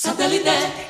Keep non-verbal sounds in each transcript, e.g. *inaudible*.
Satellite.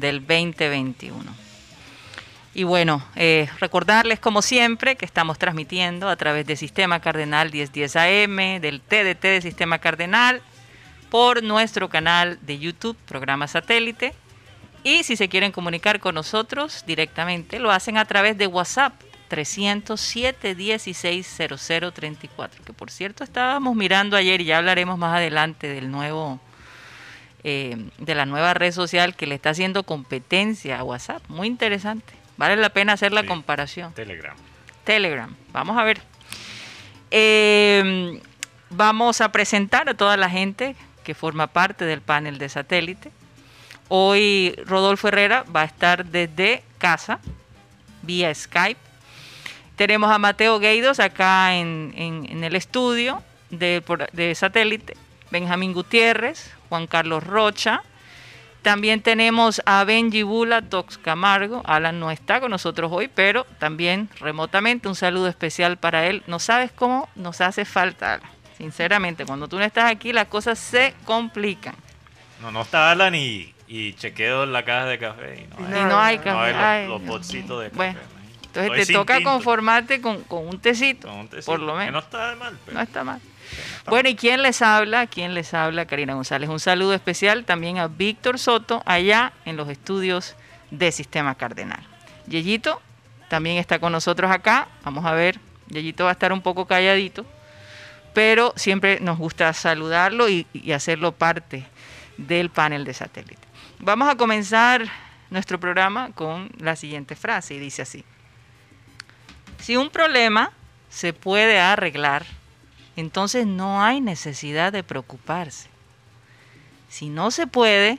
del 2021. Y bueno, eh, recordarles como siempre que estamos transmitiendo a través de Sistema Cardenal 1010 AM, del TDT de Sistema Cardenal, por nuestro canal de YouTube, programa satélite. Y si se quieren comunicar con nosotros directamente, lo hacen a través de WhatsApp 307 160034 que por cierto estábamos mirando ayer y ya hablaremos más adelante del nuevo, eh, de la nueva red social que le está haciendo competencia a WhatsApp. Muy interesante. Vale la pena hacer la comparación. Telegram. Telegram. Vamos a ver. Eh, vamos a presentar a toda la gente que forma parte del panel de satélite. Hoy Rodolfo Herrera va a estar desde casa, vía Skype tenemos a Mateo Gueidos acá en, el estudio de, satélite, Benjamín Gutiérrez, Juan Carlos Rocha. También tenemos a Benji Bula Tox Camargo. Alan no está con nosotros hoy, pero también remotamente un saludo especial para él. No sabes cómo nos hace falta, Alan. Sinceramente, cuando tú no estás aquí, las cosas se complican. No, no está Alan y, chequeo la caja de café. Y no, hay, café. los, de café. Entonces te toca conformarte con, un tecito, por lo menos. Que no está mal. No está mal. Bueno, ¿y quién les habla? ¿Quién les habla? Karina González. Un saludo especial también a Víctor Soto, allá en los estudios de Sistema Cardenal. Yeyito también está con nosotros acá. Vamos a ver, Yeyito va a estar un poco calladito, pero siempre nos gusta saludarlo y hacerlo parte del panel de satélite. Vamos a comenzar nuestro programa con la siguiente frase y dice así. Si un problema se puede arreglar, entonces no hay necesidad de preocuparse. Si no se puede,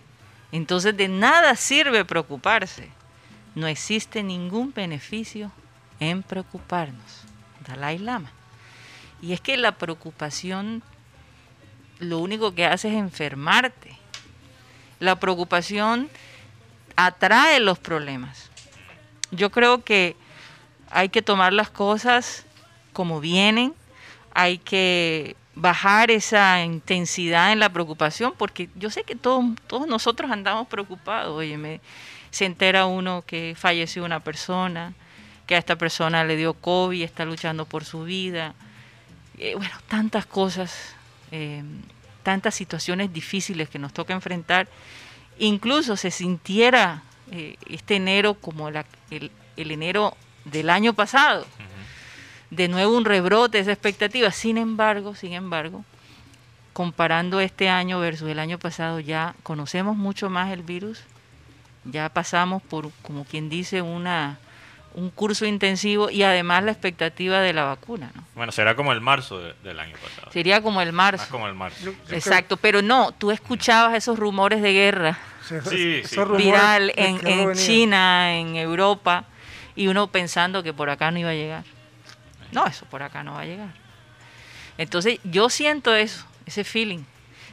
entonces de nada sirve preocuparse. No existe ningún beneficio en preocuparnos. Dalai Lama. Y es que la preocupación lo único que hace es enfermarte. La preocupación atrae los problemas. Yo creo que hay que tomar las cosas como vienen, hay que bajar esa intensidad en la preocupación, porque yo sé que todos, todos nosotros andamos preocupados, oye, me, se entera uno que falleció una persona, que a esta persona le dio COVID, está luchando por su vida, eh, bueno, tantas cosas, eh, tantas situaciones difíciles que nos toca enfrentar, incluso se sintiera eh, este enero como el, el enero del año pasado. De nuevo un rebrote, esa expectativa. Sin embargo, sin embargo, comparando este año versus el año pasado, ya conocemos mucho más el virus, ya pasamos por, como quien dice, una un curso intensivo y además la expectativa de la vacuna. ¿no? Bueno, será como el marzo del año pasado. Sería como el marzo. como el marzo. Exacto, pero no, tú escuchabas esos rumores de guerra sí, viral en, en China, en Europa, y uno pensando que por acá no iba a llegar. No, eso por acá no va a llegar. Entonces yo siento eso, ese feeling,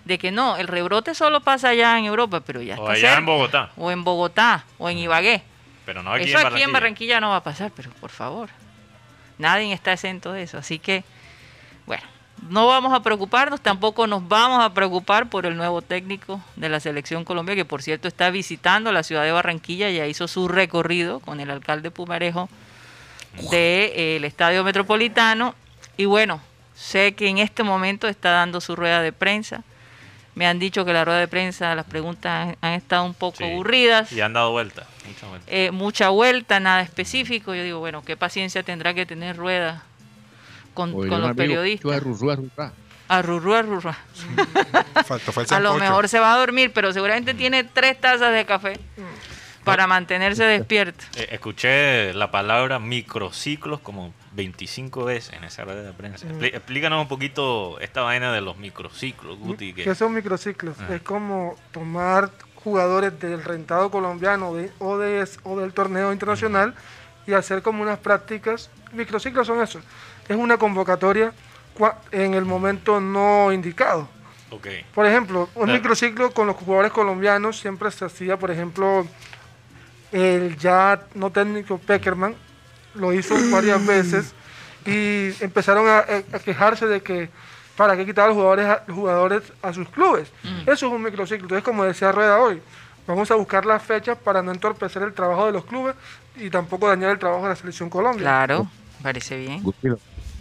de que no, el rebrote solo pasa allá en Europa, pero ya o allá en Bogotá. O en Bogotá, o en Ibagué. Pero no aquí eso en aquí en Barranquilla no va a pasar, pero por favor, nadie está exento de eso. Así que, bueno, no vamos a preocuparnos, tampoco nos vamos a preocupar por el nuevo técnico de la selección Colombia, que por cierto está visitando la ciudad de Barranquilla, ya hizo su recorrido con el alcalde Pumarejo del Estadio Metropolitano Y bueno, sé que en este momento está dando su rueda de prensa. Me han dicho que la rueda de prensa, las preguntas han estado un poco Sí. aburridas. Y han dado vuelta. Mucha vuelta. eh, mucha vuelta, nada específico. Yo digo, bueno, qué paciencia tendrá que tener Rueda con, Oye, con los amigo, periodistas. arrurrú, arrurrá. Arrurú, arrurú. Faltó, fue el A lo mejor se va a dormir, pero seguramente tiene tres tazas de café para mantenerse despierto. Eh, escuché la palabra microciclos como 25 veces en esa rueda de prensa. Mm. Explícanos un poquito esta vaina de los microciclos, Guti. que- que son microciclos. Ah. Es como tomar jugadores del rentado colombiano de- o, de, o del torneo internacional y hacer como unas prácticas. Microciclos son eso. Es una convocatoria en el momento no indicado. Ok. Por ejemplo, un Ah. microciclo con los jugadores colombianos siempre se hacía, por ejemplo, el ya no técnico Peckerman lo hizo *clears throat* varias veces y empezaron a, a quejarse de que para qué quitar a los jugadores a, los jugadores a sus clubes. Eso es un microciclo. Entonces, como decía Rueda hoy, vamos a buscar las fechas para no entorpecer el trabajo de los clubes y tampoco dañar el trabajo de la selección Colombia. Claro, parece bien.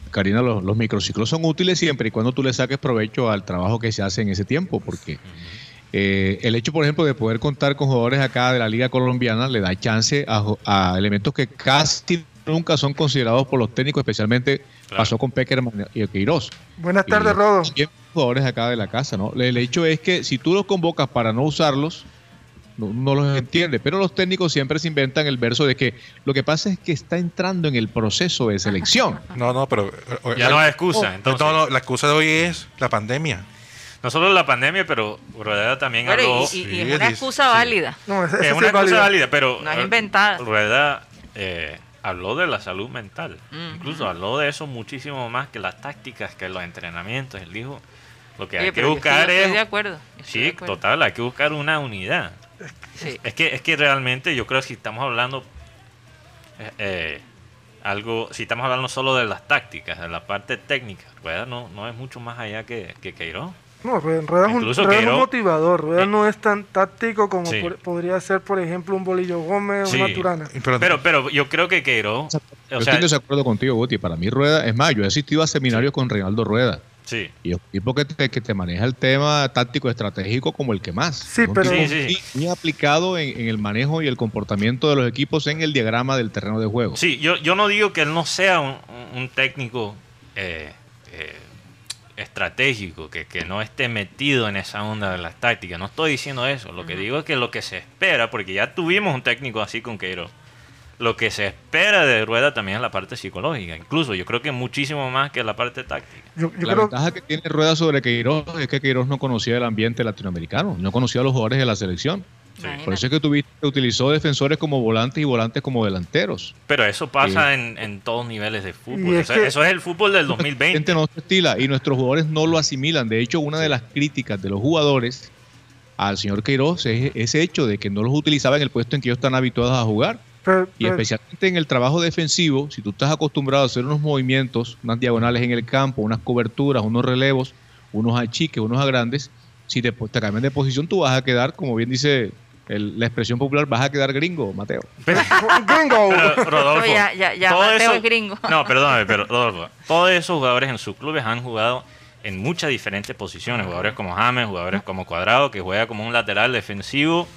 Karina, los, los microciclos son útiles siempre y cuando tú le saques provecho al trabajo que se hace en ese tiempo, porque eh, el hecho, por ejemplo, de poder contar con jugadores acá de la Liga Colombiana le da chance a, elementos que casi nunca son considerados por los técnicos, especialmente Claro. pasó con Peckerman y Queiroz. Buenas tardes, Rodo. también jugadores acá de la casa, ¿no? El hecho es que si tú los convocas para no usarlos, no, no los entiende, pero los técnicos siempre se inventan el verso de que lo que pasa es que está entrando en el proceso de selección. No, no, pero. eh, Ya eh, no hay excusa, oh, entonces. No, no, la excusa de hoy es la pandemia. No solo la pandemia, pero Rueda también habló. y, y- y sí, es una excusa sí. válida. No, es sí una es válido. excusa válida, pero No es eh, inventada. Rueda eh, habló de la salud mental. Mm. Incluso habló de eso muchísimo más que las tácticas, que los entrenamientos. Él dijo, lo que Oye, hay que yo buscar estoy, yo estoy de es... acuerdo. de Sí, acuerdo. total, hay que buscar una unidad. Sí. Es que, es que realmente yo creo que si estamos hablando eh, eh, algo, si estamos hablando solo de las tácticas, de la parte técnica, Rueda no, no es mucho más allá que, que Queiroz. No, Rueda Rueda es un, Rueda es un motivador. Rueda Eh, no es tan táctico como sí. por- podría ser, por ejemplo, un Bolillo Gómez o Sí. una Turana. Pero, Pero, yo creo que Queiroz, Yo o sea, estoy en desacuerdo contigo, Guti. Para mí, Rueda, es más, yo he asistido a seminarios con Reinaldo Rueda. sí, Y es un tipo que te, que te maneja el tema táctico estratégico como el que más. Sí, Es un pero- tipo Sí, sí. muy- muy aplicado en, en el manejo y el comportamiento de los equipos en el diagrama del terreno de juego. Sí, yo, yo no digo que él no sea un, un técnico eh, eh, estratégico, que, que no esté metido en esa onda de las tácticas. No estoy diciendo eso. Lo que digo es que lo que se espera, porque ya tuvimos un técnico así con Queiroz, lo que se espera de Rueda también es la parte psicológica. Incluso yo creo que muchísimo más que la parte táctica. Yo, yo la creo ventaja que tiene Rueda sobre Queiroz es que Queiroz no conocía el ambiente latinoamericano, no conocía a los jugadores de la selección. Imagínate. Por eso es que tuviste, utilizó defensores como volantes y volantes como delanteros. Pero eso pasa en, en todos niveles de fútbol. Es O sea, que- eso es el fútbol del La 2020. gente no se estila y nuestros jugadores no lo asimilan. De hecho, una de las críticas de los jugadores al señor Queiroz es ese hecho de que no los utilizaba en el puesto en que ellos están habituados a jugar. pero- Y especialmente en el trabajo defensivo, si tú estás acostumbrado a hacer unos movimientos, unas diagonales en el campo, unas coberturas, unos relevos, unos achiques, unos agrandes, si te, te cambian de posición, tú vas a quedar, como bien dice el- la expresión popular, vas a quedar gringo, Mateo. Pero- Gringo. Pero, Rodolfo, No, ya- ya- ya todo Mateo eso- es gringo. *laughs* No, perdóname, pero Rodolfo, todos esos jugadores en sus clubes han jugado en muchas diferentes posiciones. Jugadores como James, jugadores como Cuadrado, que juega como un lateral defensivo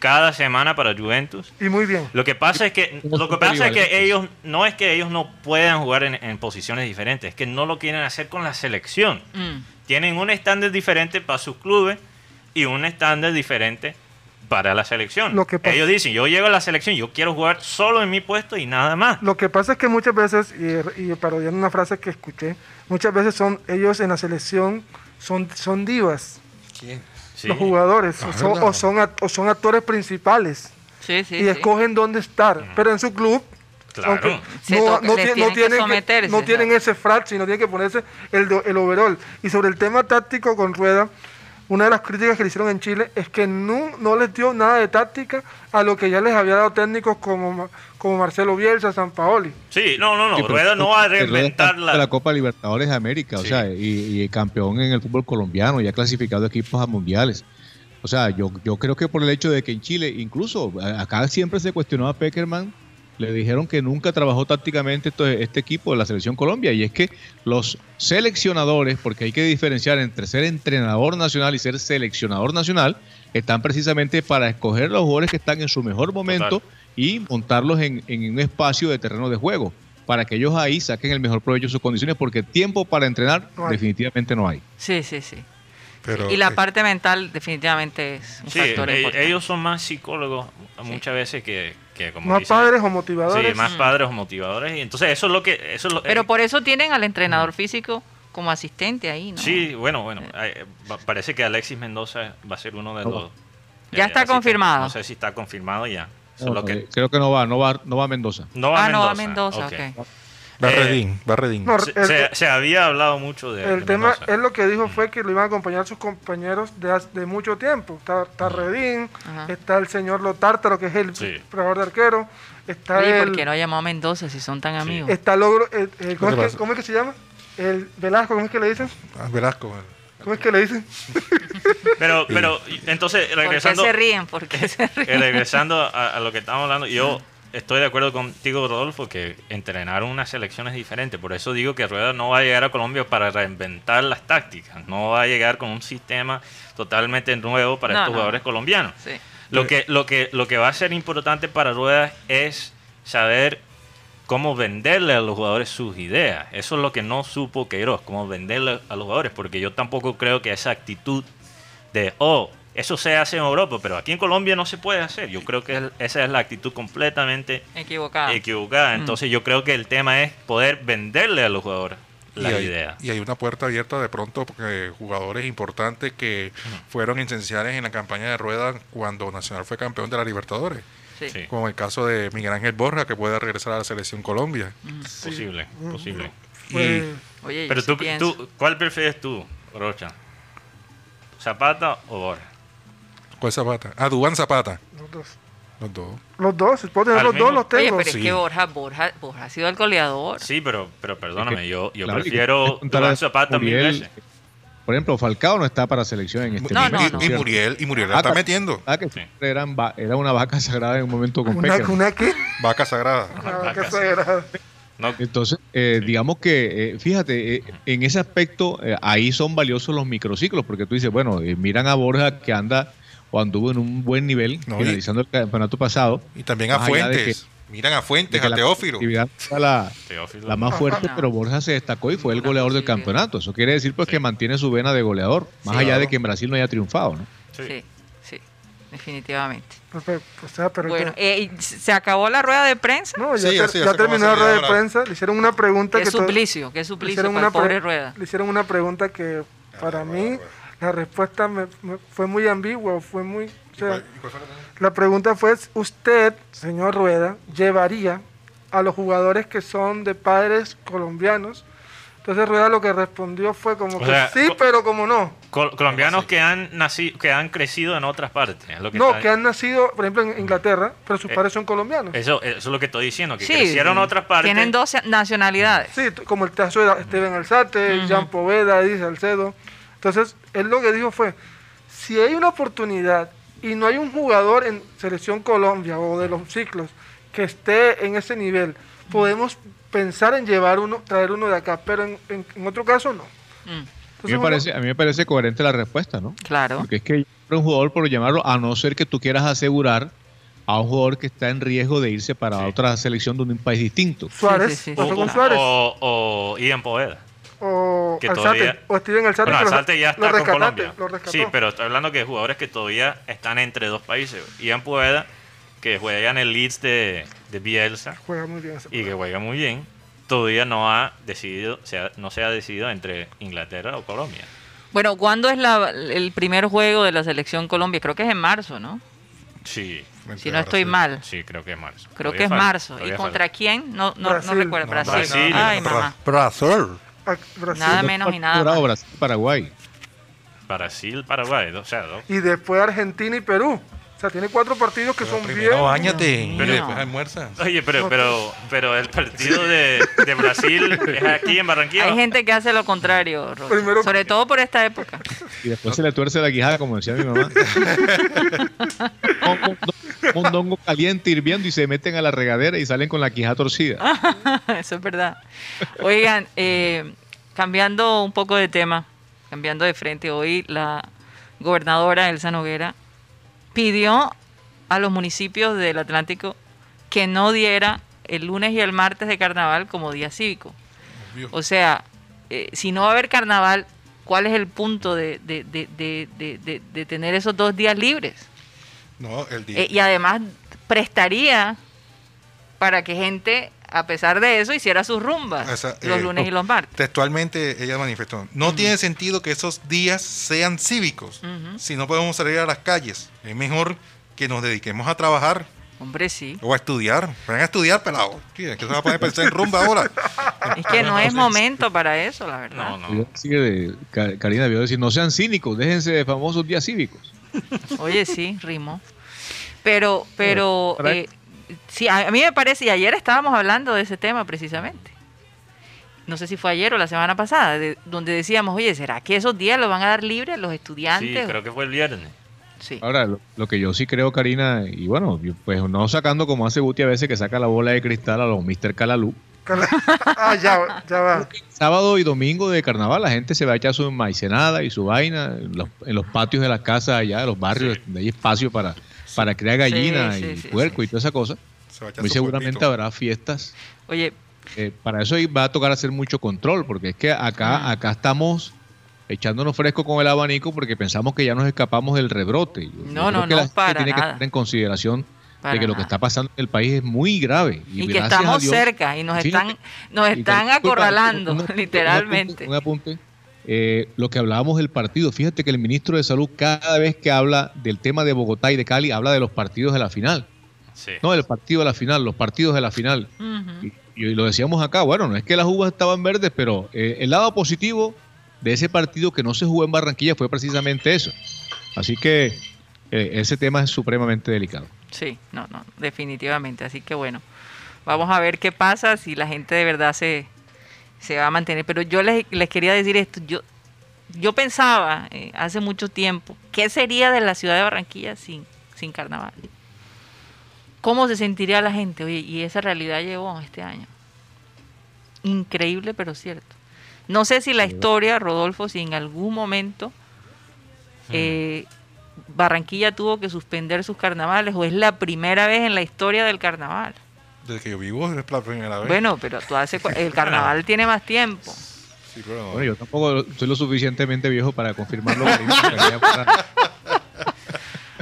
cada semana para Juventus. Y muy bien. Lo que pasa es que lo que pasa es que ellos no es que ellos no puedan jugar en, en posiciones diferentes, es que no lo quieren hacer con la selección. Mm. Tienen un estándar diferente para sus clubes y un estándar diferente para la selección. Lo que pasa- ellos dicen, yo llego a la selección, yo quiero jugar solo en mi puesto y nada más. Lo que pasa es que muchas veces, y, y parodiando una frase que escuché, muchas veces son ellos en la selección son, son divas, Sí. los jugadores, o, son, o son o son actores principales Sí, sí, y sí. escogen dónde estar. Pero en su club, Claro. no, no les tie- no tienen que tienen, que- no tienen ese frac, sino tienen que ponerse el, el overall. Y sobre el tema táctico con Rueda, una de las críticas que le hicieron en Chile es que no, no les dio nada de táctica a lo que ya les había dado técnicos como, como Marcelo Bielsa, San Paoli. Sí, no, no, no. Sí, Rueda no va a reinventar la la. Copa Libertadores de América, o sea, y, y campeón en el fútbol colombiano, y ha clasificado equipos a mundiales. O sea, yo, yo creo que por el hecho de que en Chile, incluso acá siempre se cuestionó a Peckerman le dijeron que nunca trabajó tácticamente este equipo de la selección Colombia y es que los seleccionadores, porque hay que diferenciar entre ser entrenador nacional y ser seleccionador nacional, están precisamente para escoger los jugadores que están en su mejor momento Total. y montarlos en, en un espacio de terreno de juego para que ellos ahí saquen el mejor provecho de sus condiciones porque tiempo para entrenar No definitivamente no hay. Sí, sí, sí. Pero, y la eh, parte mental definitivamente es un Sí, factor e- importante. ellos son más psicólogos muchas veces que, que como Más dicen- padres o motivadores. Sí, más padres o motivadores. Y entonces eso es lo que... Eso es lo- Pero eh, por eso tienen al entrenador físico como asistente ahí, ¿no? Sí, bueno, bueno. eh, va- parece que Alexis Mendoza va a ser uno de los... Ya está asistentes. confirmado. No sé si está confirmado ya. Eso es No, lo que- eh, Creo que no va, no va, no va a Mendoza. no va ah, a no, a Mendoza. Mendoza, ok. Va Eh, Redín, va Redín. No, Se, el, se- se había hablado mucho de, el de tema, Mendoza. él lo que dijo fue que lo iban a acompañar sus compañeros de, mucho tiempo. Está, está Redín, Ajá. está el señor Lotártaro, que es el Sí. preparador de arquero. Está Oye, el, ¿por qué no llamó a Mendoza si son tan amigos? está Logro, el- el- ¿cómo, ¿Qué es que, pasa? cómo es que se llama? El Velasco, ¿cómo es que le dicen? Ah, Velasco. ¿Cómo es que le dicen? Pero, pero, entonces, ¿Por qué regresando... se ríen? ¿Por qué se *laughs* Eh, ríen? regresando a, a lo que estamos hablando, yo estoy de acuerdo contigo, Rodolfo, que entrenar una selección es diferente. Por eso digo que Rueda no va a llegar a Colombia para reinventar las tácticas. No va a llegar con un sistema totalmente nuevo para No, estos no. jugadores colombianos. Sí. Lo que, lo, que, lo que va a ser importante para Rueda es saber cómo venderle a los jugadores sus ideas. Eso es lo que no supo Queiroz, cómo venderle a los jugadores, porque yo tampoco creo que esa actitud de, oh, eso se hace en Europa, pero aquí en Colombia no se puede hacer. Yo creo que es- esa es la actitud completamente Equivocado. equivocada. Mm. Entonces yo creo que el tema es poder venderle a los jugadores Y las hay, ideas. y hay una puerta abierta de pronto porque jugadores importantes que fueron esenciales en la campaña de Rueda cuando Nacional fue campeón de la Libertadores. Sí. Como el caso de Miguel Ángel Borja, que puede regresar a la selección Colombia. posible, posible. Pues, Oye, yo Pero tú, tú, ¿cuál prefieres tú, Rocha? ¿Zapata o Borja? ¿Cuál Zapata? Ah, Dubán Zapata. los dos. Los dos. Los dos, puedo tener Al los dos, los Oye, tengo. pero Sí. es que Borja, Borja, Borja ha sido el goleador. Sí, pero, pero perdóname, yo, yo Claro, prefiero Duván Zapata mil Muriel, veces. Por ejemplo, Falcao no está para selección en este No, momento. no, y, no. y. Muriel, y Muriel la Ah, está ta- metiendo. Ah, que Sí. eran va- era una vaca sagrada en un momento con Una, Peckerman. una qué? Vaca sagrada. Una vaca sagrada. No, Entonces, eh, digamos que, eh, fíjate, eh, en ese aspecto, eh, ahí son valiosos los microciclos, porque tú dices, bueno, eh, miran a Borja que anda o anduvo en un buen nivel, No, y- finalizando el campeonato pasado. Y también a Fuentes. Miran a Fuentes, que a la Teófilo. fue la, Teófilo. la más fuerte, No. pero Borja se destacó y fue el goleador del campeonato. Eso quiere decir pues Sí. que mantiene su vena de goleador, más Sí. allá de que en Brasil no haya triunfado, ¿no? Sí. Sí, sí, definitivamente. Pues, pues, pero Bueno, eh, ¿y ¿se acabó la rueda de prensa? no, ya, Sí, ter- terminó la rueda de prensa. Le hicieron una pregunta Qué que suplicio, qué le suplicio hicieron para una pobre Rueda. Le hicieron una pregunta que para mí la respuesta me- me- fue muy ambigua, fue muy... o sea, la pregunta fue, ¿usted, señor Rueda, llevaría a los jugadores que son de padres colombianos? Entonces Rueda lo que respondió fue como O que sea, sí, co- pero como no. Col- colombianos que han nacido, que han crecido en otras partes. es lo que No, está- que han nacido, por ejemplo, en Inglaterra, pero sus Eh, padres son colombianos. Eso, eso es lo que estoy diciendo, que Sí, crecieron en otras partes. tienen dos nacionalidades. Sí, como el caso de Steven Alzate. Jean Poveda, Edith Salcedo. Entonces, él lo que dijo fue, si hay una oportunidad y no hay un jugador en Selección Colombia o de los ciclos que esté en ese nivel, podemos pensar en llevar uno, traer uno de acá, pero en, en- en otro caso no. Mm, A mí, me parece, a mí me parece coherente la respuesta, ¿no? claro. Porque es que un jugador, por llamarlo, a no ser que tú quieras asegurar a un jugador que está en riesgo de irse para Sí. otra selección de un país distinto. Suárez, Sí, sí, sí. pasó o, con Suárez, o, o, o Ian Poveda. O que Alzate, todavía- o Steven Alzate, Bueno, ya está con Colombia. Sí, pero estoy hablando que jugadores que todavía están entre dos países. Ian Poveda, que juega en el Leeds de, de Bielsa Juega muy bien ese y que juega muy bien, todavía no ha decidido, se ha- no se ha decidido entre Inglaterra o Colombia. Bueno, ¿cuándo es la- el primer juego de la selección Colombia? Creo que es en marzo, ¿no? Sí, Si no estoy mal. sí, creo que es marzo. Creo Todavía que es marzo. ¿Y contra falta. quién? No, no, no recuerdo. No, Brasil. Brasil. Ay, Bra- mamá. Brasil. Brasil. Nada menos y nada más. Brasil, Paraguay. Brasil, Paraguay, o sea, dos. Y después Argentina y Perú. O sea, tiene cuatro partidos que son bien. Primero bañate y después almuerzas. Oye, pero, pero, pero el partido de, de Brasil es aquí en Barranquilla. Hay gente que hace lo contrario. Primero- sobre todo por esta época. Y después se le tuerce la quijada, como decía mi mamá. No, no, no, *laughs* mondongo caliente hirviendo y se meten a la regadera y salen con la quija torcida. *laughs* Eso es verdad. Oigan, eh, cambiando un poco de tema, cambiando de frente, hoy la gobernadora Elsa Noguera pidió a los municipios del Atlántico que no diera el lunes y el martes de carnaval como día cívico. Obvio. O sea, eh, si no va a haber carnaval, ¿cuál es el punto de, de- de- de- de- de- de tener esos dos días libres? No, el día. Eh, y además prestaría para que gente, a pesar de eso, hiciera sus rumbas Esa, los eh, lunes y los martes. Textualmente ella manifestó, no tiene sentido que esos días sean cívicos si no podemos salir a las calles. Es mejor que nos dediquemos a trabajar Hombre, sí. o a estudiar. Vengan a estudiar, pelado. ¿Qué ¿Qué se va a poner a pensar en rumba ahora? *laughs* Es que no es momento para eso, la verdad. No, no. Ka- Karina debió decir, no sean cínicos, déjense de famosos días cívicos. *laughs* Oye, sí, rimó. Pero, pero, eh, sí, a mí me parece, y ayer estábamos hablando de ese tema precisamente. No sé si fue ayer o la semana pasada, de- donde decíamos, oye, ¿será que esos días los van a dar libres los Sí, estudiantes? creo que fue el viernes. Sí. Ahora, lo, lo que yo sí creo, Karina, y bueno, pues no sacando como hace Guti a veces que saca la bola de cristal a los Mr. Calalú. *laughs* ah, ya, ya va. Sábado y domingo de carnaval la gente se va a echar su maicenada y su vaina en los, en los patios de las casas allá, de los barrios, Sí. donde hay espacio para, para criar gallinas Sí, sí, y sí, puerco sí. y toda esa cosa. Se va a echar Muy su seguramente cuerpito. habrá fiestas. Oye, Eh, para eso ahí va a tocar hacer mucho control, porque es que acá, Ah. acá estamos echándonos fresco con el abanico porque pensamos que ya nos escapamos del rebrote. Yo- yo No, no, que no, la para tiene que tener en consideración Para de que lo que está pasando en el país es muy grave. y, que estamos Dios- cerca y nos están, nos están acorralando, un- un- un literalmente. apunte, Un apunte. Eh, lo que hablábamos del partido, fíjate que el ministro de Salud cada vez que habla del tema de Bogotá y de Cali, habla de los partidos de la final. Sí. No, del partido de la final, los partidos de la final. Y lo decíamos acá, bueno, no es que las uvas estaban verdes, pero eh, el lado positivo de ese partido que no se jugó en Barranquilla fue precisamente eso. Así que eh, ese tema es supremamente delicado. Sí, no, no, definitivamente. Así que bueno, vamos a ver qué pasa si la gente de verdad se, se va a mantener. Pero yo les, les quería decir esto, yo, yo pensaba eh, hace mucho tiempo, ¿qué sería de la ciudad de Barranquilla sin, sin carnaval? ¿Cómo se sentiría la gente? Oye, y esa realidad llegó este año. Increíble, pero cierto. No sé si la historia, Rodolfo, si en algún momento eh, Barranquilla tuvo que suspender sus carnavales o es la primera vez en la historia del carnaval. Desde que yo vivo es la primera vez. Bueno, pero tú hace, el carnaval *laughs* tiene más tiempo. Sí, pero- Bueno, yo tampoco soy lo suficientemente viejo para confirmarlo. *laughs*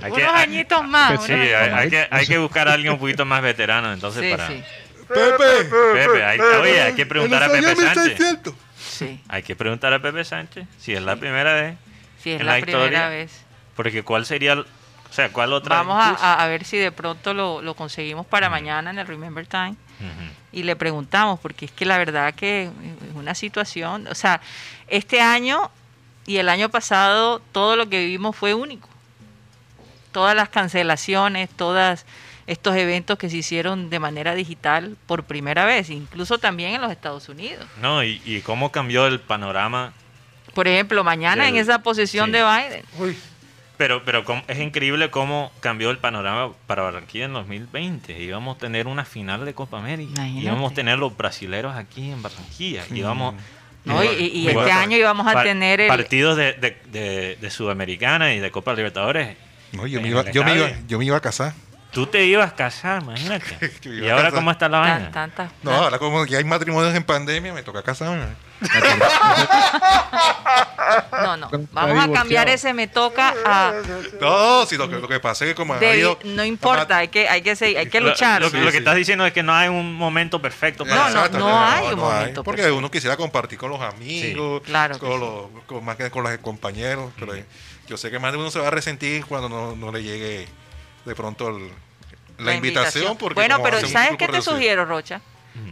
Hay que, unos añitos más. sí, unos hay, más. hay que, hay que buscar a alguien un poquito más veterano, entonces Sí, para... sí, Pepe, Pepe, hay, oye, hay que preguntar a Pepe Sánchez. 1600. sí. Hay que preguntar a Pepe Sánchez si es la primera vez. Sí, es en la, la primera historia. vez. Porque cuál sería, o sea, cuál otra. Vamos a, a- ver si de pronto lo, lo conseguimos para mañana en el Remember Time y le preguntamos, porque es que la verdad que es una situación, o sea, este año y el año pasado todo lo que vivimos fue único. Todas las cancelaciones, todos estos eventos que se hicieron de manera digital por primera vez, incluso también en los Estados Unidos. No, y, y cómo cambió el panorama. Por ejemplo, mañana en esa posesión sí. de Biden. Uy, Pero, pero es increíble cómo cambió el panorama para Barranquilla en 2020. Íbamos a tener una final de Copa América. Imagínate. Íbamos a tener los brasileros aquí en Barranquilla. Íbamos, ¿no? Y, y- este año íbamos a tener el... partidos de, de, de- de Sudamericana y de Copa Libertadores. No, yo, me iba, yo, me iba, yo me iba a casar. Tú te ibas a casar, imagínate. *laughs* ¿Y ahora casar. cómo está la tan- vaina? tantas No, ahora como ya hay matrimonios en pandemia, me toca casarme. *laughs* No, no. Vamos a cambiar ese me toca a... No, si lo que, lo que pasa es que como ha de- habido- no importa, hay que, hay que, seguir- hay que luchar. Lo, que- Sí, lo que sí. estás diciendo es que no hay un momento perfecto para No, no, no hay un momento Porque perfecto. uno quisiera compartir con los amigos, claro que con, sí. los, con, más que con los compañeros. Pero yo sé que más de uno se va a resentir cuando no, no le llegue de pronto el- la, invitación. porque bueno, pero ¿sabes qué te sugiero, Rocha?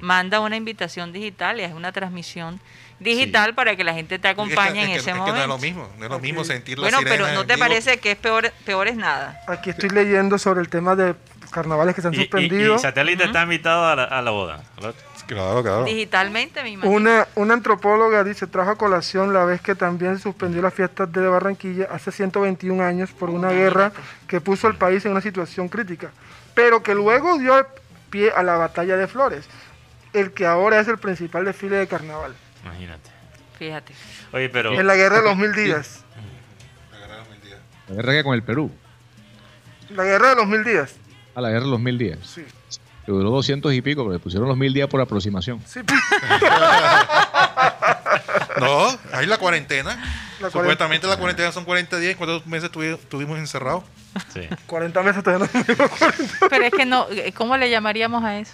Manda una invitación digital y es una transmisión digital para que la gente te Es que- acompañe es en que- ese es que momento. no es lo mismo, no es lo mismo Ok. sentir la bueno, pero ¿no te vivo. parece que es peor, peor es nada? aquí estoy leyendo sobre el tema de carnavales que se han Y, suspendido. y satélite está invitado a la, a la boda. Claro, claro. Digitalmente, me imagino. Una, una antropóloga dice, trajo a colación la vez que también suspendió las fiestas de Barranquilla hace 121 años por una guerra que puso al país en una situación crítica, pero que luego dio pie a la batalla de Flores, el que ahora es el principal desfile de carnaval. Imagínate. Fíjate. Oye, pero... En la guerra de los mil días. La guerra que con el Perú. La guerra de los mil días. A la guerra de los mil días. Sí. Que duró 200 y pico, pero le pusieron los mil días por aproximación. Sí, *laughs* No, hay la cuarentena. La Supuestamente la cuarentena son 40 días. ¿Cuántos meses tuvi- estuvimos encerrados? Sí. 40 meses todavía no tuvimos 40. Pero es que no, eh, ¿cómo le llamaríamos a eso?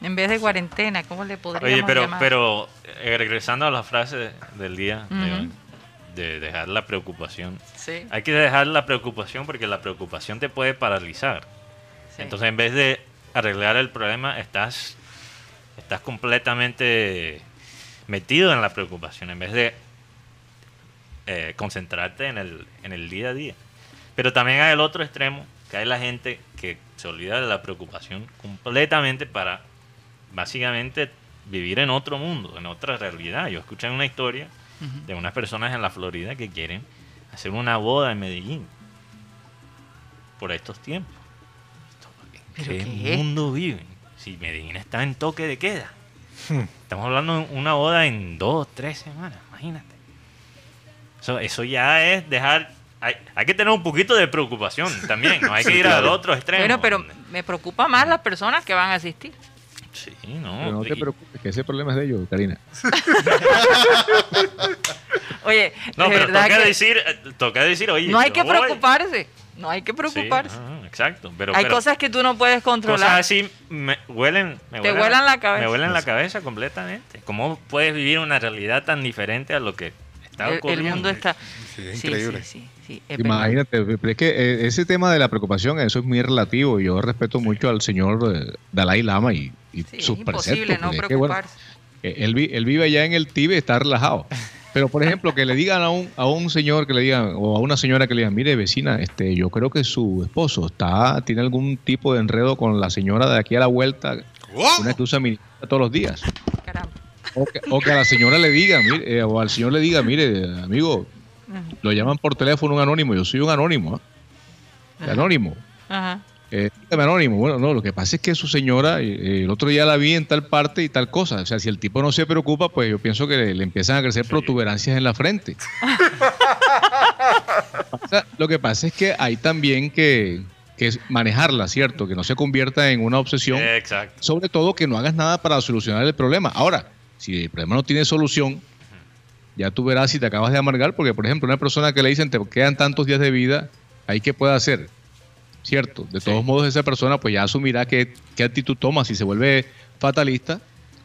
En vez de cuarentena, ¿cómo le podríamos Oye, pero, llamar? pero eh, regresando a la frase del día, de Ujú. hoy, de dejar la preocupación. Sí, Hay que dejar la preocupación porque la preocupación te puede paralizar. sí. Entonces, en vez de arreglar el problema, estás, estás completamente metido en la preocupación, en vez de eh, concentrarte en el, en el día a día. Pero también hay el otro extremo, que hay la gente que se olvida de la preocupación completamente para básicamente vivir en otro mundo, en otra realidad. Yo escuché una historia de unas personas en la Florida que quieren hacer una boda en Medellín por estos tiempos. ¿En ¿Pero qué, qué? mundo viven? Si Medellín está en toque de queda. Hmm. Estamos hablando de una boda en dos, tres semanas, imagínate. Eso, eso ya es dejar... Hay, hay que tener un poquito de preocupación también, no hay que Sí, ir al claro. otro extremo. Bueno, pero me preocupa más las personas que van a asistir. Sí, no. Pero no te preocupes, que ese problema es de ellos, Karina. *laughs* Oye, no, de pero verdad toca que decir, eh, toca decir, oye, no hay que voy. preocuparse. No hay que preocuparse. Sí, exacto. Pero, Hay pero cosas que tú no puedes cosas controlar. así me huelen, me Te vuelan la cabeza. Me huelen la cabeza completamente. ¿Cómo puedes vivir una realidad tan diferente a lo que está El, el ocurriendo? mundo está. Sí, Sí, increíble. sí, sí, sí, es verdad. Imagínate, pero es que eh, ese tema de la preocupación, eso es muy relativo. Yo respeto mucho al señor eh, Dalai Lama y, y Sí, es sus imposible preceptos. no es que, bueno, preocuparse. eh, él, vi- él vive allá en el Tíbet, está relajado. *laughs* Pero, por ejemplo, que le digan a un, a un señor que le digan, o a una señora que le digan, mire, vecina, este, yo creo que su esposo está, tiene algún tipo de enredo con la señora de aquí a la vuelta, ¡Wow! una que usa ministra todos los días. Caramba. O que, o que a la señora le diga, mire, eh, o al señor le diga, mire, amigo, lo llaman por teléfono un anónimo, yo soy un anónimo. Ajá. anónimo. Ajá. Eh, anónimo. Bueno, no, lo que pasa es que su señora, eh, el otro día la vi en tal parte y tal cosa. O sea, si el tipo no se preocupa, pues yo pienso que le, le empiezan a crecer protuberancias en la frente. *laughs* O sea, lo que pasa es que hay también que, que manejarla, ¿cierto? Que no se convierta en una obsesión. Exacto. Sobre todo que no hagas nada para solucionar el problema. Ahora, si el problema no tiene solución, ya tú verás si te acabas de amargar, porque por ejemplo, una persona que le dicen te quedan tantos días de vida, ¿ahí qué puede hacer? ¿Cierto? De Sí. todos modos, esa persona pues ya asumirá qué, qué actitud toma, si se vuelve fatalista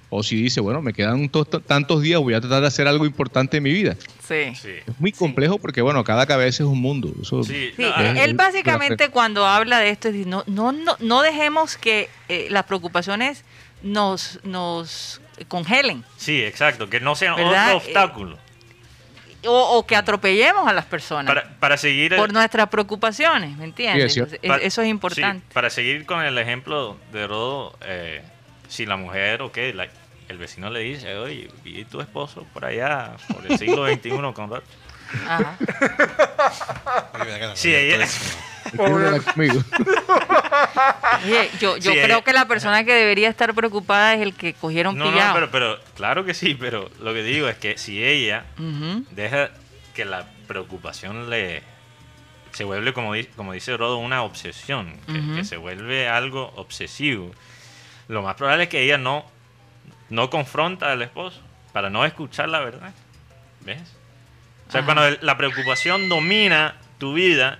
o si dice, bueno, me quedan to- tantos días, voy a tratar de hacer algo importante en mi vida. Sí. Sí. Es muy complejo porque, bueno, cada cabeza es un mundo. Eso, Sí, es- él básicamente cuando habla de esto, dice, no, no, no, no dejemos que eh, las preocupaciones nos, nos congelen sí, exacto. Que no sea ¿Verdad? otro obstáculo. O, o que atropellemos a las personas Para, para seguir... por nuestras preocupaciones, ¿me entiendes? Sí, es cierto. Entonces, Pa- es- eso es sí, importante. para seguir con el ejemplo de Rodo, eh, si la mujer o qué, la- el vecino le dice, oye, vi tu esposo por allá, por el siglo XXI con Rodo". Ajá. Sí, ella-. *laughs* Oye, yo, yo Sí, creo ella- que la persona que debería estar preocupada es el que cogieron No, no, pillado. pero, pero claro que sí, pero lo que digo es que si ella deja que la preocupación le se vuelve como, como dice Rodo una obsesión que, que se vuelve algo obsesivo lo más probable es que ella no no confronta al esposo para no escuchar la verdad ves sea Ajá. cuando la preocupación domina tu vida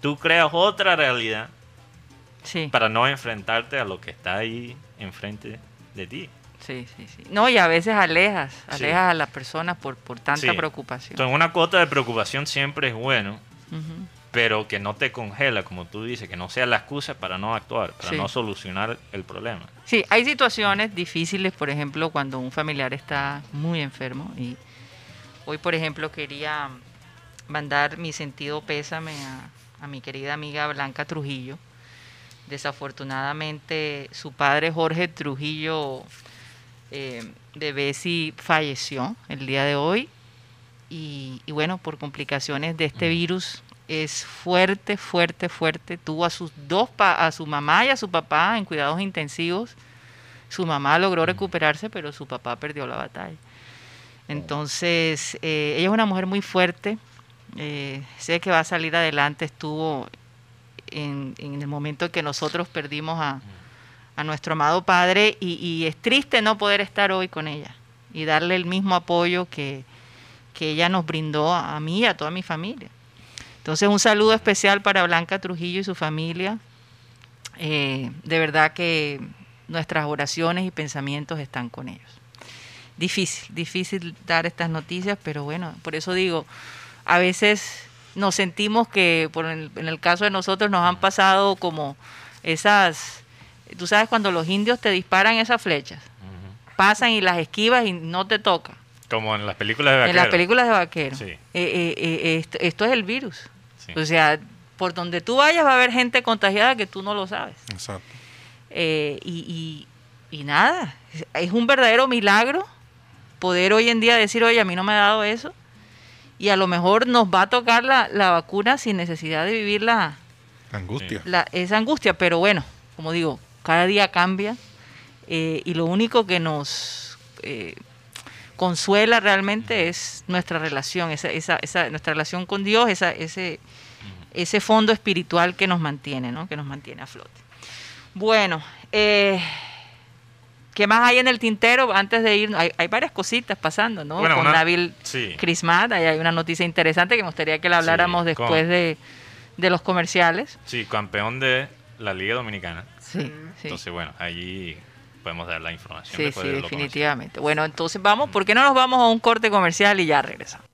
tú creas otra realidad Sí, para no enfrentarte a lo que está ahí enfrente de ti sí, sí, sí. No, y a veces alejas, Sí. alejas a las personas por, por tanta Sí. preocupación. entonces una cuota de preocupación siempre es bueno pero que no te congela, como tú dices, que no sea la excusa para no actuar, para Sí. no solucionar el problema. Sí, hay situaciones difíciles, por ejemplo, cuando un familiar está muy enfermo. Y hoy, por ejemplo, quería mandar mi sentido pésame a, a mi querida amiga Blanca Trujillo. Desafortunadamente, su padre Jorge Trujillo eh, de Bessie falleció el día de hoy y, y bueno, por complicaciones de este virus es fuerte, fuerte, fuerte. Tuvo a sus dos, pa- a su mamá y a su papá en cuidados intensivos. Su mamá logró recuperarse, pero su papá perdió la batalla. Entonces, eh, ella es una mujer muy fuerte. eh, sé que va a salir adelante. Estuvo en, en el momento en que nosotros perdimos a, a nuestro amado padre y, y es triste no poder estar hoy con ella y darle el mismo apoyo que, que ella nos brindó a, a mí y a toda mi familia. Entonces, un saludo especial para Blanca Trujillo y su familia. Eh, de verdad que nuestras oraciones y pensamientos están con ellos. Difícil, difícil dar estas noticias, pero bueno, por eso digo, a veces nos sentimos que, por el- en el caso de nosotros, nos han pasado como esas, tú sabes, cuando los indios te disparan esas flechas, pasan y las esquivas y no te toca. Como en las películas de En las películas de vaqueros. Sí. Eh, eh, eh, esto, esto es el virus. Sí. O sea, por donde tú vayas va a haber gente contagiada que tú no lo sabes. Exacto. Eh, y, y- y nada, es un verdadero milagro poder hoy en día decir, oye, a mí no me ha dado eso. Y a lo mejor nos va a tocar la, la vacuna sin necesidad de vivir la, angustia. la- esa angustia. Pero bueno, como digo, cada día cambia. eh, y lo único que nos eh, consuela realmente es nuestra relación, esa, esa, esa- nuestra relación con Dios, esa, ese, ese fondo espiritual que nos mantiene, ¿no? que nos mantiene a flote. Bueno, eh, ¿qué más hay en el tintero antes de ir? Hay, hay varias cositas pasando, ¿no? Bueno, con una- Nabil sí. Crismat, ahí hay una noticia interesante que me gustaría que la Sí, habláramos con- después de, de los comerciales. Sí, campeón de la Liga Dominicana. Sí, sí. Entonces, bueno, allí podemos dar la información. Sí, después sí, de lo comercial. definitivamente. Bueno, entonces vamos, ¿por qué no nos vamos a un corte comercial y ya regresamos?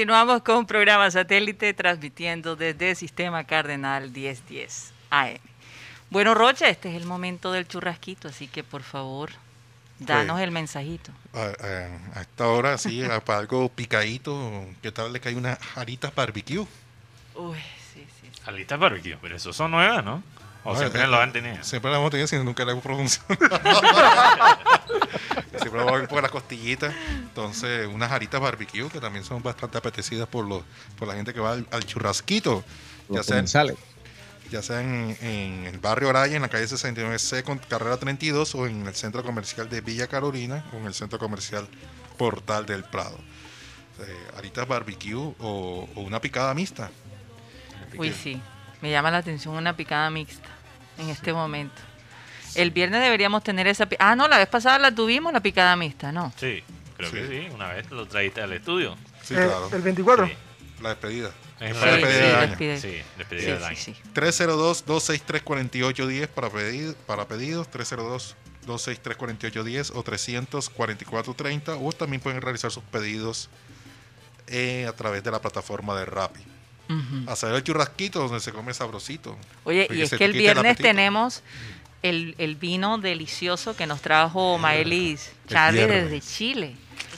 Continuamos con programa satélite transmitiendo desde Sistema Cardenal 1010 AM. Bueno, Rocha, este es el momento del churrasquito, así que por favor, danos Pues- el mensajito. A, a- a esta hora, sí, para algo picadito, ¿qué tal le cae una jarita barbecue? Uy, sí, sí. sí. Alitas barbecue, pero eso son nuevas, ¿no? O Ah, siempre eh, lo han tenido. Siempre la hemos tenido, sino nunca la hemos pronunciado. *laughs* siempre vamos a ver por las costillitas. Entonces, unas jaritas barbecue que también son bastante apetecidas por los por la gente que va al, al churrasquito. Ya sea, ya sea en, en el barrio Araya, en la calle 69C con carrera 32 o en el centro comercial de Villa Carolina o en el centro comercial Portal del Prado. Eh, haritas barbecue o, o una picada mixta. Uy, sí. Me llama la atención una picada mixta en este momento. El viernes deberíamos tener esa... pi- Ah, no, la vez pasada la tuvimos, la picada mixta, ¿no? Sí, creo que Sí. sí. Una vez lo traíste al estudio. Sí, Eh, claro. El 24. Sí. La despedida. Es La la despedida sí, de año. despide. Sí, despedida Sí, del sí, año. sí. 302-263-4810 para, pedir, para pedidos, 302-263-4810 o 344-30 o también pueden realizar sus pedidos eh, a través de la plataforma de Rappi. Ujú. Hacer el churrasquito donde se come sabrosito. Oye, y es que el viernes tenemos el, el vino delicioso que nos trajo Maelis el Charlie desde Chile.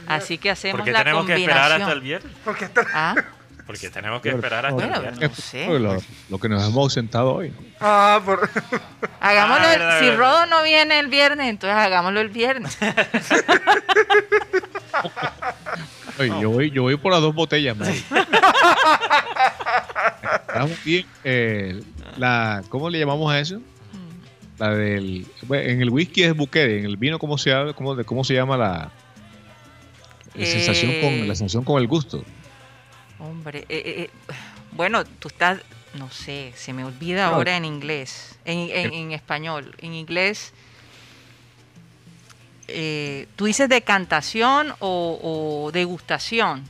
Así que hacemos ¿Por qué la tenemos que esperar combinación. hasta el viernes? Porque está- Ah, Porque tenemos que esperar hasta Bueno, el viernes. no sé. Lo, lo que nos hemos ausentado hoy. Ah, por... hagámoslo. Ah, el- verdad, si verdad. Rodo no viene el viernes, entonces hagámoslo el viernes. *laughs* Oye, yo, voy, yo voy por las dos botellas, man. Estamos bien. eh, la, ¿Cómo le llamamos a eso? La del. en el whisky es buquete, en el vino, ¿cómo se, cómo, de- cómo se llama la, la sensación Eh, con la sensación con el gusto? Hombre, eh, eh, eh, bueno, tú estás, no sé, se me olvida No. ahora en inglés, en, en- en español. En inglés, eh, ¿tú dices decantación o, o degustación?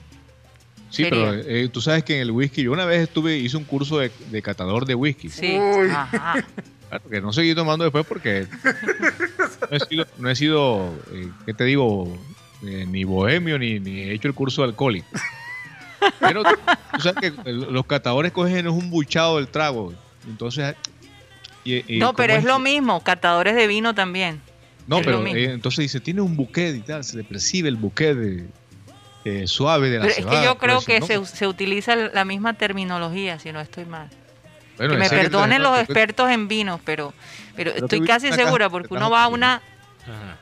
Sí, sería. pero eh, tú sabes que en el whisky, yo una vez estuve, hice un curso de, de catador de whisky. Sí. Uy. Ajá. Claro, que no seguí tomando después porque no he sido, no he sido eh, ¿qué te digo? Eh, ni bohemio ni, ni he hecho el curso de alcohólico. Pero tú sabes que los catadores cogen es un buchado del trago. Entonces. y- y No, pero es lo mismo, catadores de vino también. No, es pero eh, entonces dice, tiene un buquet y tal, se le percibe el buquet de, eh, suave de la Pero es que cebada, yo creo eso, que ¿no? se, se utiliza la misma terminología, si no estoy mal. Bueno, que me perdonen los expertos en vinos, pero, pero Pero estoy casi segura porque uno va a una